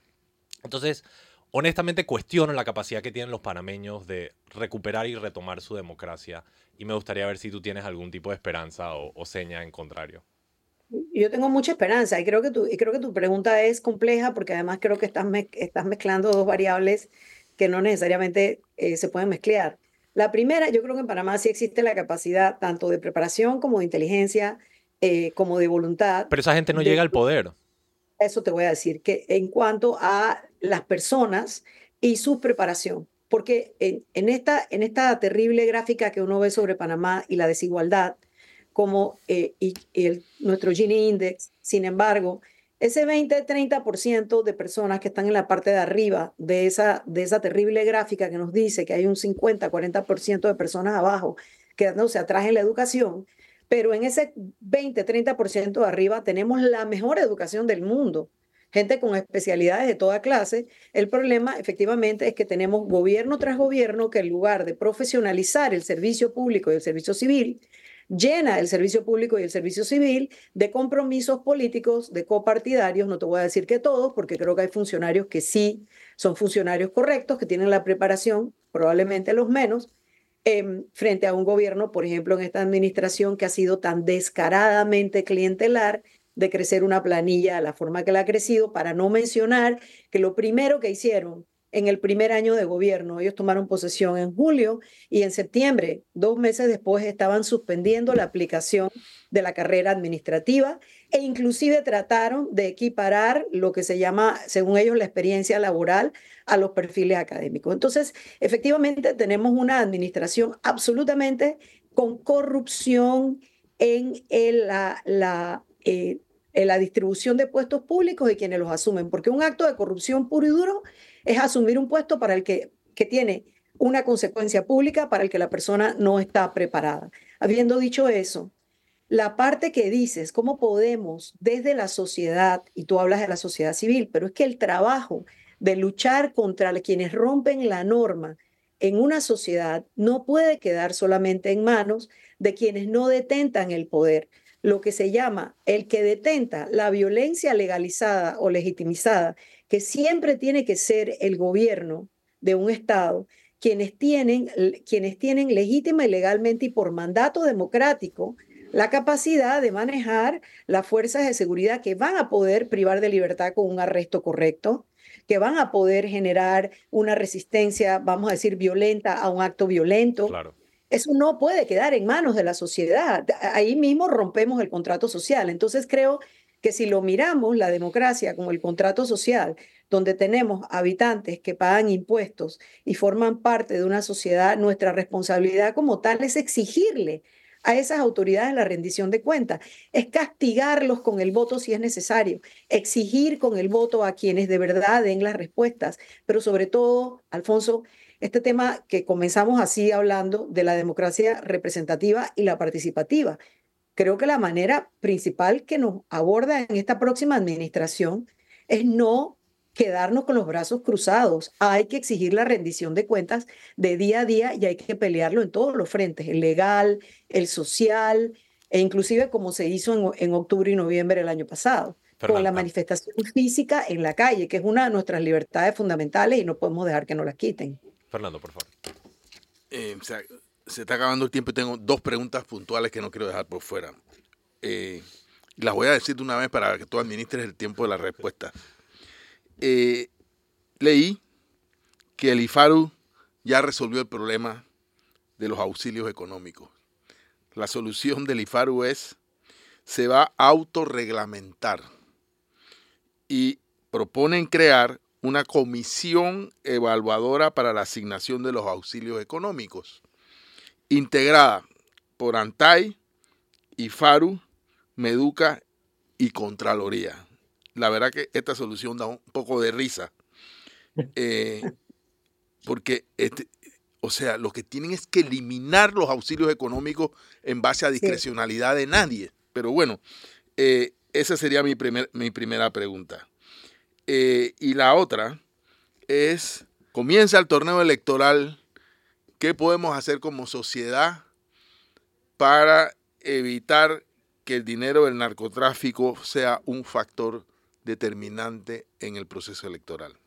Entonces, honestamente cuestiono la capacidad que tienen los panameños de recuperar y retomar su democracia y me gustaría ver si tú tienes algún tipo de esperanza o, seña en contrario. Yo tengo mucha esperanza y creo que tu, y creo que tu pregunta es compleja porque además creo que estás, estás mezclando dos variables que no necesariamente eh, se pueden mezclar. La primera, yo creo que en Panamá sí existe la capacidad tanto de preparación como de inteligencia, eh, como de voluntad. Pero esa gente no llega al poder. Eso te voy a decir, que en cuanto a las personas y su preparación, porque en, esta, en esta terrible gráfica que uno ve sobre Panamá y la desigualdad, como eh, y, el, nuestro Gini Index, sin embargo, ese 20-30% de personas que están en la parte de arriba de esa, de esa terrible gráfica que nos dice que hay un 50-40% de personas abajo quedándose atrás en la educación, pero en ese 20-30% de arriba tenemos la mejor educación del mundo gente con especialidades de toda clase. El problema efectivamente es que tenemos gobierno tras gobierno que en lugar de profesionalizar el servicio público y el servicio civil, llena el servicio público y el servicio civil de compromisos políticos, de copartidarios, no te voy a decir que todos, porque creo que hay funcionarios que sí son funcionarios correctos, que tienen la preparación, probablemente los menos, em, frente a un gobierno, por ejemplo, en esta administración que ha sido tan descaradamente clientelar de crecer una planilla a la forma que la ha crecido, para no mencionar que lo primero que hicieron en el primer año de gobierno, ellos tomaron posesión en julio y en septiembre, dos meses después, estaban suspendiendo la aplicación de la carrera administrativa e inclusive trataron de equiparar lo que se llama, según ellos, la experiencia laboral a los perfiles académicos. Entonces, efectivamente, tenemos una administración absolutamente con corrupción en eh, en la distribución de puestos públicos y quienes los asumen, porque un acto de corrupción puro y duro es asumir un puesto para el que, que tiene una consecuencia pública para el que la persona no está preparada. Habiendo dicho eso, la parte que dices, cómo podemos desde la sociedad, y tú hablas de la sociedad civil, pero es que el trabajo de luchar contra quienes rompen la norma en una sociedad no puede quedar solamente en manos de quienes no detentan el poder. lo que se llama el que detenta la violencia legalizada o legitimizada, que siempre tiene que ser el gobierno de un Estado, quienes tienen, quienes tienen legítima y legalmente y por mandato democrático la capacidad de manejar las fuerzas de seguridad que van a poder privar de libertad con un arresto correcto, que van a poder generar una resistencia, vamos a decir, violenta a un acto violento. Claro. Eso no puede quedar en manos de la sociedad. Ahí mismo rompemos el contrato social. Entonces creo que si lo miramos, la democracia como el contrato social, donde tenemos habitantes que pagan impuestos y forman parte de una sociedad, nuestra responsabilidad como tal es exigirle a esas autoridades la rendición de cuentas, es castigarlos con el voto si es necesario, exigir con el voto a quienes de verdad den las respuestas, pero sobre todo, Alfonso, este tema que comenzamos así hablando de la democracia representativa y la participativa. Creo que la manera principal que nos aborda en esta próxima administración es no quedarnos con los brazos cruzados. Hay que exigir la rendición de cuentas de día a día y hay que pelearlo en todos los frentes, el legal, el social, e inclusive como se hizo en, octubre y noviembre del año pasado, con la manifestación física en la calle, que es una de nuestras libertades fundamentales y no podemos dejar que nos las quiten. Fernando, por favor. Eh, se está acabando el tiempo y tengo dos preguntas puntuales que no quiero dejar por fuera. Eh, las voy a decir de una vez para que tú administres el tiempo de la respuesta. Eh, leí que el IFARU ya resolvió el problema de los auxilios económicos. La solución del IFARU es, se va a autorreglamentar y proponen crear una comisión evaluadora para la asignación de los auxilios económicos, integrada por ANTAI, IFARU, MEDUCA y Contraloría la verdad que esta solución da un poco de risa. Eh, porque, este, o sea, lo que tienen es que eliminar los auxilios económicos en base a discrecionalidad de nadie. Pero bueno, eh, esa sería mi, primer, mi primera pregunta. Eh, y la otra es, comienza el torneo electoral, ¿qué podemos hacer como sociedad para evitar que el dinero del narcotráfico sea un factor determinante en el proceso electoral?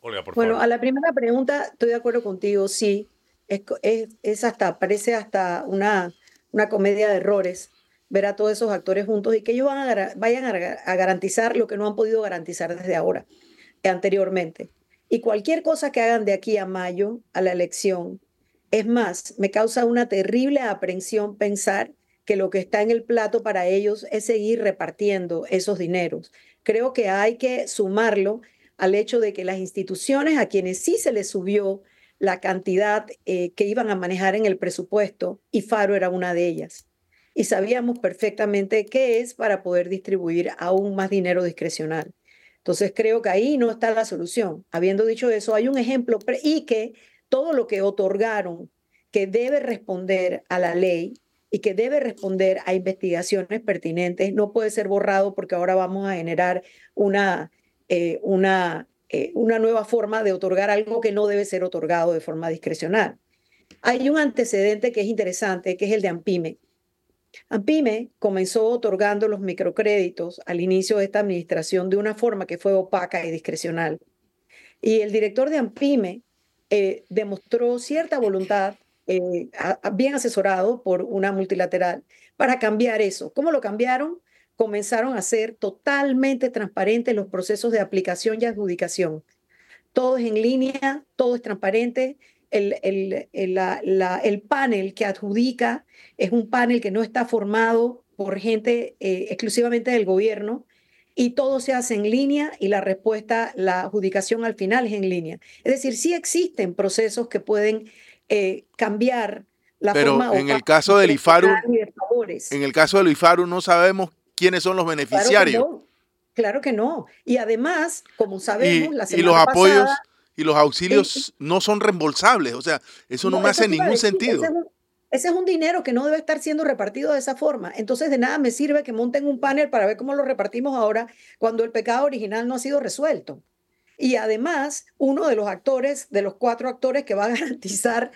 Olga, por bueno, a la primera pregunta estoy de acuerdo contigo, sí. Es, es, hasta, parece hasta una, una comedia de errores ver a todos esos actores juntos y que ellos van a, vayan a, garantizar lo que no han podido garantizar desde ahora, anteriormente. Y cualquier cosa que hagan de aquí a mayo, a la elección, es más, me causa una terrible aprensión pensar que lo que está en el plato para ellos es seguir repartiendo esos dineros. Creo que hay que sumarlo al hecho de que las instituciones a quienes sí se les subió la cantidad eh, que iban a manejar en el presupuesto, y Faro era una de ellas. Y sabíamos perfectamente qué es para poder distribuir aún más dinero discrecional. Entonces creo que ahí no está la solución. Habiendo dicho eso, hay un ejemplo y que todo lo que otorgaron que debe responder a la ley y que debe responder a investigaciones pertinentes no puede ser borrado porque ahora vamos a generar una, eh, una, eh, una nueva forma de otorgar algo que no debe ser otorgado de forma discrecional. Hay un antecedente que es interesante, que es el de AMPIME. AMPIME comenzó otorgando los microcréditos al inicio de esta administración de una forma que fue opaca y discrecional. Y el director de AMPIME eh, demostró cierta voluntad eh, bien asesorado por una multilateral para cambiar eso. ¿Cómo lo cambiaron? Comenzaron a ser totalmente transparentes los procesos de aplicación y adjudicación. Todo es en línea, todo es transparente. El, el, el, panel que adjudica es un panel que no está formado por gente eh, exclusivamente del gobierno y todo se hace en línea y la respuesta, la adjudicación al final es en línea. Es decir, sí existen procesos que pueden eh, cambiar la Pero forma en el caso del IFARU, en el caso del IFARU no sabemos quiénes son los beneficiarios. Claro que no. Y además, como sabemos, y, la y los apoyos y los auxilios no son reembolsables. O sea, eso no, me hace ningún sentido. Ese es, un, dinero que no debe estar siendo repartido de esa forma. Entonces, de nada me sirve que monten un panel para ver cómo lo repartimos ahora cuando el pecado original no ha sido resuelto. Y además, uno de los actores, de los cuatro actores que va a garantizar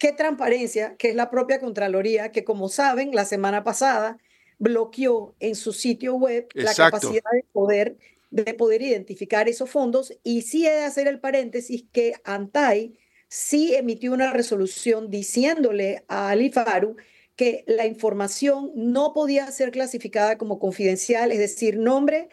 ¿Qué transparencia? Que es la propia Contraloría, que como saben, la semana pasada bloqueó en su sitio web la capacidad de poder, de poder identificar esos fondos. Y sí he de hacer el paréntesis que ANTAI sí emitió una resolución diciéndole a Alifaru que la información no podía ser clasificada como confidencial, es decir, nombre,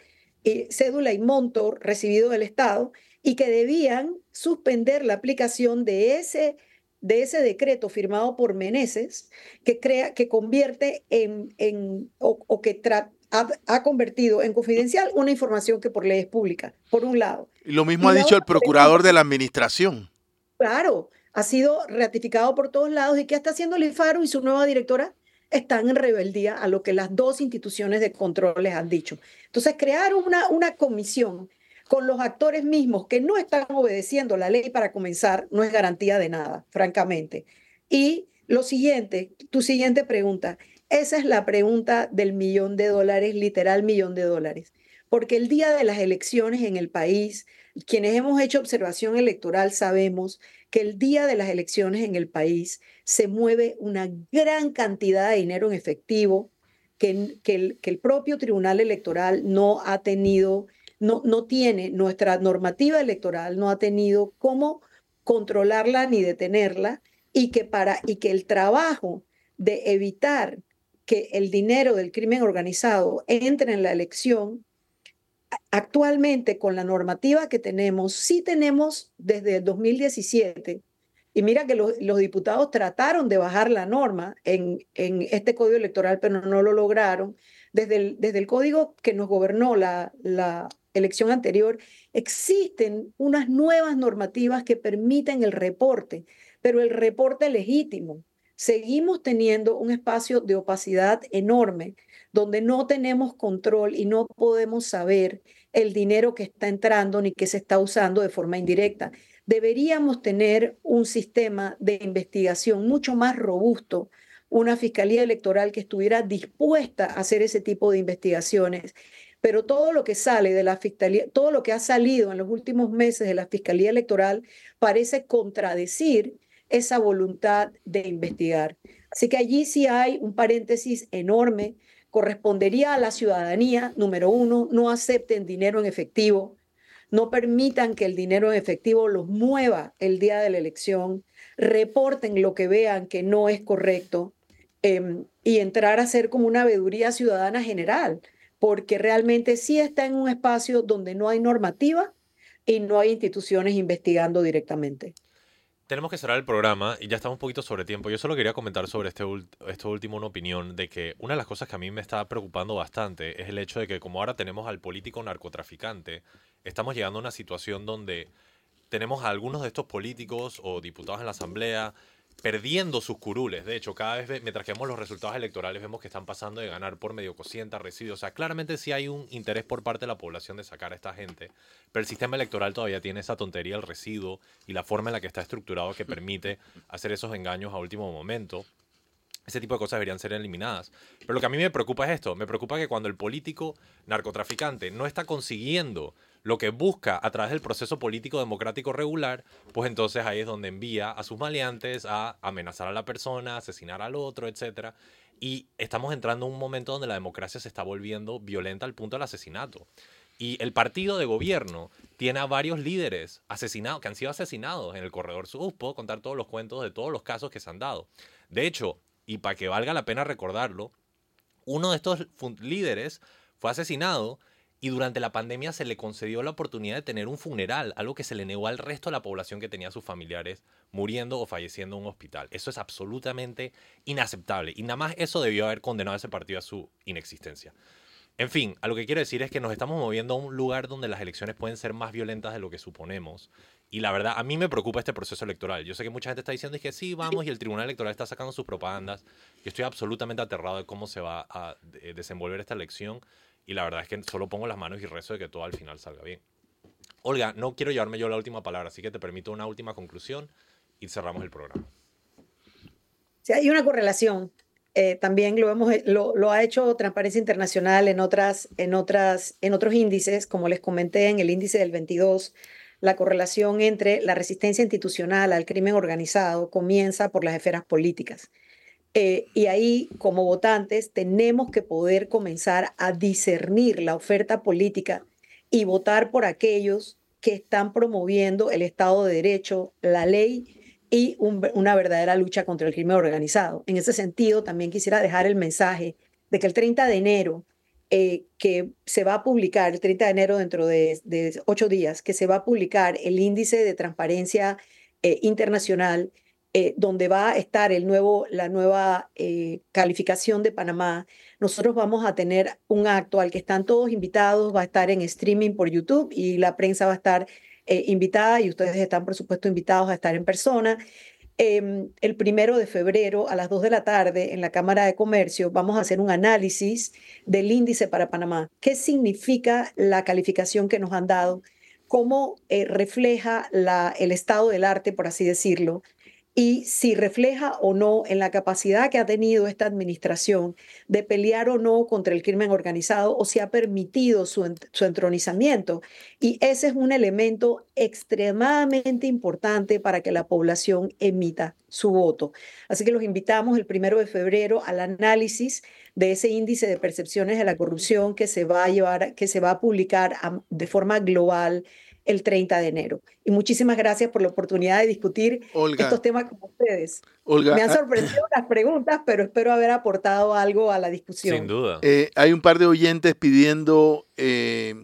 cédula y monto recibido del Estado, y que debían suspender la aplicación de ese de ese decreto firmado por Meneses que crea que convierte en, en o, que ha, convertido en confidencial una información que por ley es pública, por un lado. Y lo mismo ha dicho el procurador de la administración. Claro, ha sido ratificado por todos lados y qué está haciendo el y su nueva directora están en rebeldía a lo que las dos instituciones de control les han dicho. Entonces, crear una, una comisión con los actores mismos que no están obedeciendo la ley para comenzar no es garantía de nada, francamente. Y lo siguiente, tu siguiente pregunta, esa es la pregunta del millón de dólares, literal millón de dólares. Porque el día de las elecciones en el país, quienes hemos hecho observación electoral sabemos que el día de las elecciones en el país se mueve una gran cantidad de dinero en efectivo que, que, el, que el propio Tribunal Electoral no ha tenido no, no tiene, nuestra normativa electoral no ha tenido cómo controlarla ni detenerla y que, para, y que el trabajo de evitar que el dinero del crimen organizado entre en la elección, actualmente con la normativa que tenemos, sí tenemos desde el 2017, y mira que los, diputados trataron de bajar la norma en, en, este código electoral, pero no lo lograron. Desde el, desde el código que nos gobernó la, la, elección anterior, existen unas nuevas normativas que permiten el reporte, pero el reporte legítimo. Seguimos teniendo un espacio de opacidad enorme donde no tenemos control y no podemos saber el dinero que está entrando ni que se está usando de forma indirecta. Deberíamos tener un sistema de investigación mucho más robusto, una fiscalía electoral que estuviera dispuesta a hacer ese tipo de investigaciones pero todo lo que sale de la fiscalía, todo lo que ha salido en los últimos meses de la fiscalía electoral parece contradecir esa voluntad de investigar. Así que allí sí hay un paréntesis enorme. Correspondería a la ciudadanía, número uno, no acepten dinero en efectivo, no permitan que el dinero en efectivo los mueva el día de la elección, reporten lo que vean que no es correcto em, y entrar a ser como una veeduría ciudadana general porque realmente sí está en un espacio donde no hay normativa y no hay instituciones investigando directamente. Tenemos que cerrar el programa y ya estamos un poquito sobre tiempo. Yo solo quería comentar sobre este esto último una opinión de que una de las cosas que a mí me está preocupando bastante es el hecho de que como ahora tenemos al político narcotraficante, estamos llegando a una situación donde tenemos a algunos de estos políticos o diputados en la asamblea perdiendo sus curules. De hecho, cada vez, mientras que vemos los resultados electorales, vemos que están pasando de ganar por medio cociente residuos. O sea, claramente sí hay un interés por parte de la población de sacar a esta gente, pero el sistema electoral todavía tiene esa tontería, el residuo y la forma en la que está estructurado que permite hacer esos engaños a último momento. Ese tipo de cosas deberían ser eliminadas. Pero lo que a mí me preocupa es esto. Me preocupa que cuando el político narcotraficante no está consiguiendo lo que busca a través del proceso político democrático regular, pues entonces ahí es donde envía a sus maleantes a amenazar a la persona, asesinar al otro, etc. Y estamos entrando en un momento donde la democracia se está volviendo violenta al punto del asesinato. Y el partido de gobierno tiene a varios líderes asesinados, que han sido asesinados en el corredor sur. Puedo contar todos los cuentos de todos los casos que se han dado. De hecho, y para que valga la pena recordarlo, uno de estos líderes fue asesinado y durante la pandemia se le concedió la oportunidad de tener un funeral, algo que se le negó al resto de la población que tenía a sus familiares muriendo o falleciendo en un hospital. Eso es absolutamente inaceptable y nada más eso debió haber condenado a ese partido a su inexistencia. En fin, a lo que quiero decir es que nos estamos moviendo a un lugar donde las elecciones pueden ser más violentas de lo que suponemos. Y la verdad, a mí me preocupa este proceso electoral. Yo sé que mucha gente está diciendo que sí, vamos, y el Tribunal Electoral está sacando sus propagandas. Yo estoy absolutamente aterrado de cómo se va a desenvolver esta elección. Y la verdad es que solo pongo las manos y rezo de que todo al final salga bien. Olga, no quiero llevarme yo la última palabra, así que te permito una última conclusión y cerramos el programa. Sí, hay una correlación. Eh, también lo, hemos, lo, lo, ha hecho Transparencia Internacional en, otras, en, otras, en otros índices, como les comenté, en el índice del 22, la correlación entre la resistencia institucional al crimen organizado comienza por las esferas políticas. Eh, y ahí, como votantes, tenemos que poder comenzar a discernir la oferta política y votar por aquellos que están promoviendo el Estado de Derecho, la ley y una verdadera lucha contra el crimen organizado. En ese sentido, también quisiera dejar el mensaje de que el 30 de enero, eh, que se va a publicar, el 30 de enero dentro de, ocho días, que se va a publicar el índice de transparencia eh, internacional, eh, donde va a estar el nuevo, la nueva calificación de Panamá, nosotros vamos a tener un acto al que están todos invitados, va a estar en streaming por YouTube y la prensa va a estar eh, invitada y ustedes están, por supuesto, invitados a estar en persona. Em, el primero de febrero a las 2 de la tarde en la Cámara de Comercio vamos a hacer un análisis del índice para Panamá. ¿Qué significa la calificación que nos han dado? ¿Cómo eh, refleja el estado del arte, por así decirlo? Y si refleja o no en la capacidad que ha tenido esta administración de pelear o no contra el crimen organizado o si ha permitido su, entronizamiento. Y ese es un elemento extremadamente importante para que la población emita su voto. Así que los invitamos el primero de febrero al análisis de ese índice de percepciones de la corrupción que se va a llevar, que se va a publicar de forma global el 30 de enero. Y muchísimas gracias por la oportunidad de discutir estos temas con ustedes. Me han ah, sorprendido las preguntas, pero espero haber aportado algo a la discusión. Sin duda. Eh, hay un par de oyentes pidiendo eh,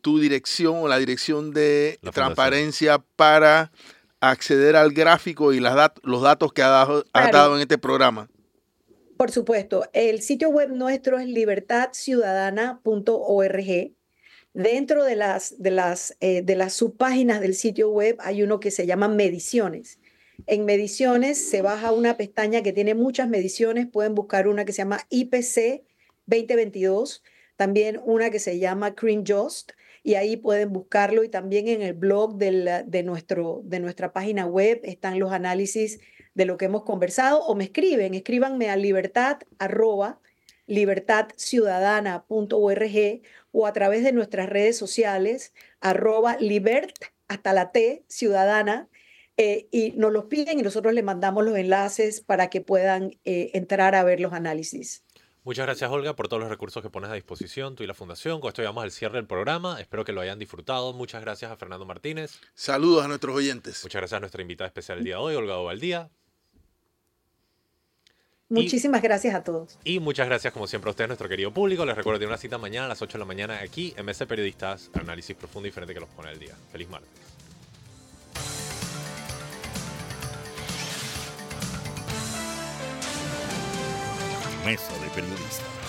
tu dirección o la dirección de transparencia para acceder al gráfico y las los datos que has dado, dado en este programa. Por supuesto, el sitio web nuestro es libertadciudadana.org Dentro de las, de, las, eh, de las subpáginas del sitio web hay uno que se llama mediciones. En mediciones se baja una pestaña que tiene muchas mediciones. Pueden buscar una que se llama IPC 2022, también una que se llama Green Just, y ahí pueden buscarlo. Y también en el blog de, nuestro, de nuestra página web están los análisis de lo que hemos conversado. O me escriben, escríbanme a libertad libertadciudadana.org o a través de nuestras redes sociales, arroba libert, hasta la T, ciudadana, eh, y nos los piden y nosotros les mandamos los enlaces para que puedan eh, entrar a ver los análisis. Muchas gracias, Olga, por todos los recursos que pones a disposición, tú y la Fundación. Con esto llegamos al cierre del programa. Espero que lo hayan disfrutado. Muchas gracias a Fernando Martínez. Saludos a nuestros oyentes. Muchas gracias a nuestra invitada especial el día de hoy, Olga Ovaldía. Muchísimas gracias a todos. Y muchas gracias, como siempre, a ustedes, nuestro querido público. Les recuerdo que una cita mañana a las 8 de la mañana aquí en MC Periodistas, análisis profundo y diferente que los pone el día. Feliz martes. Mesa de Periodistas.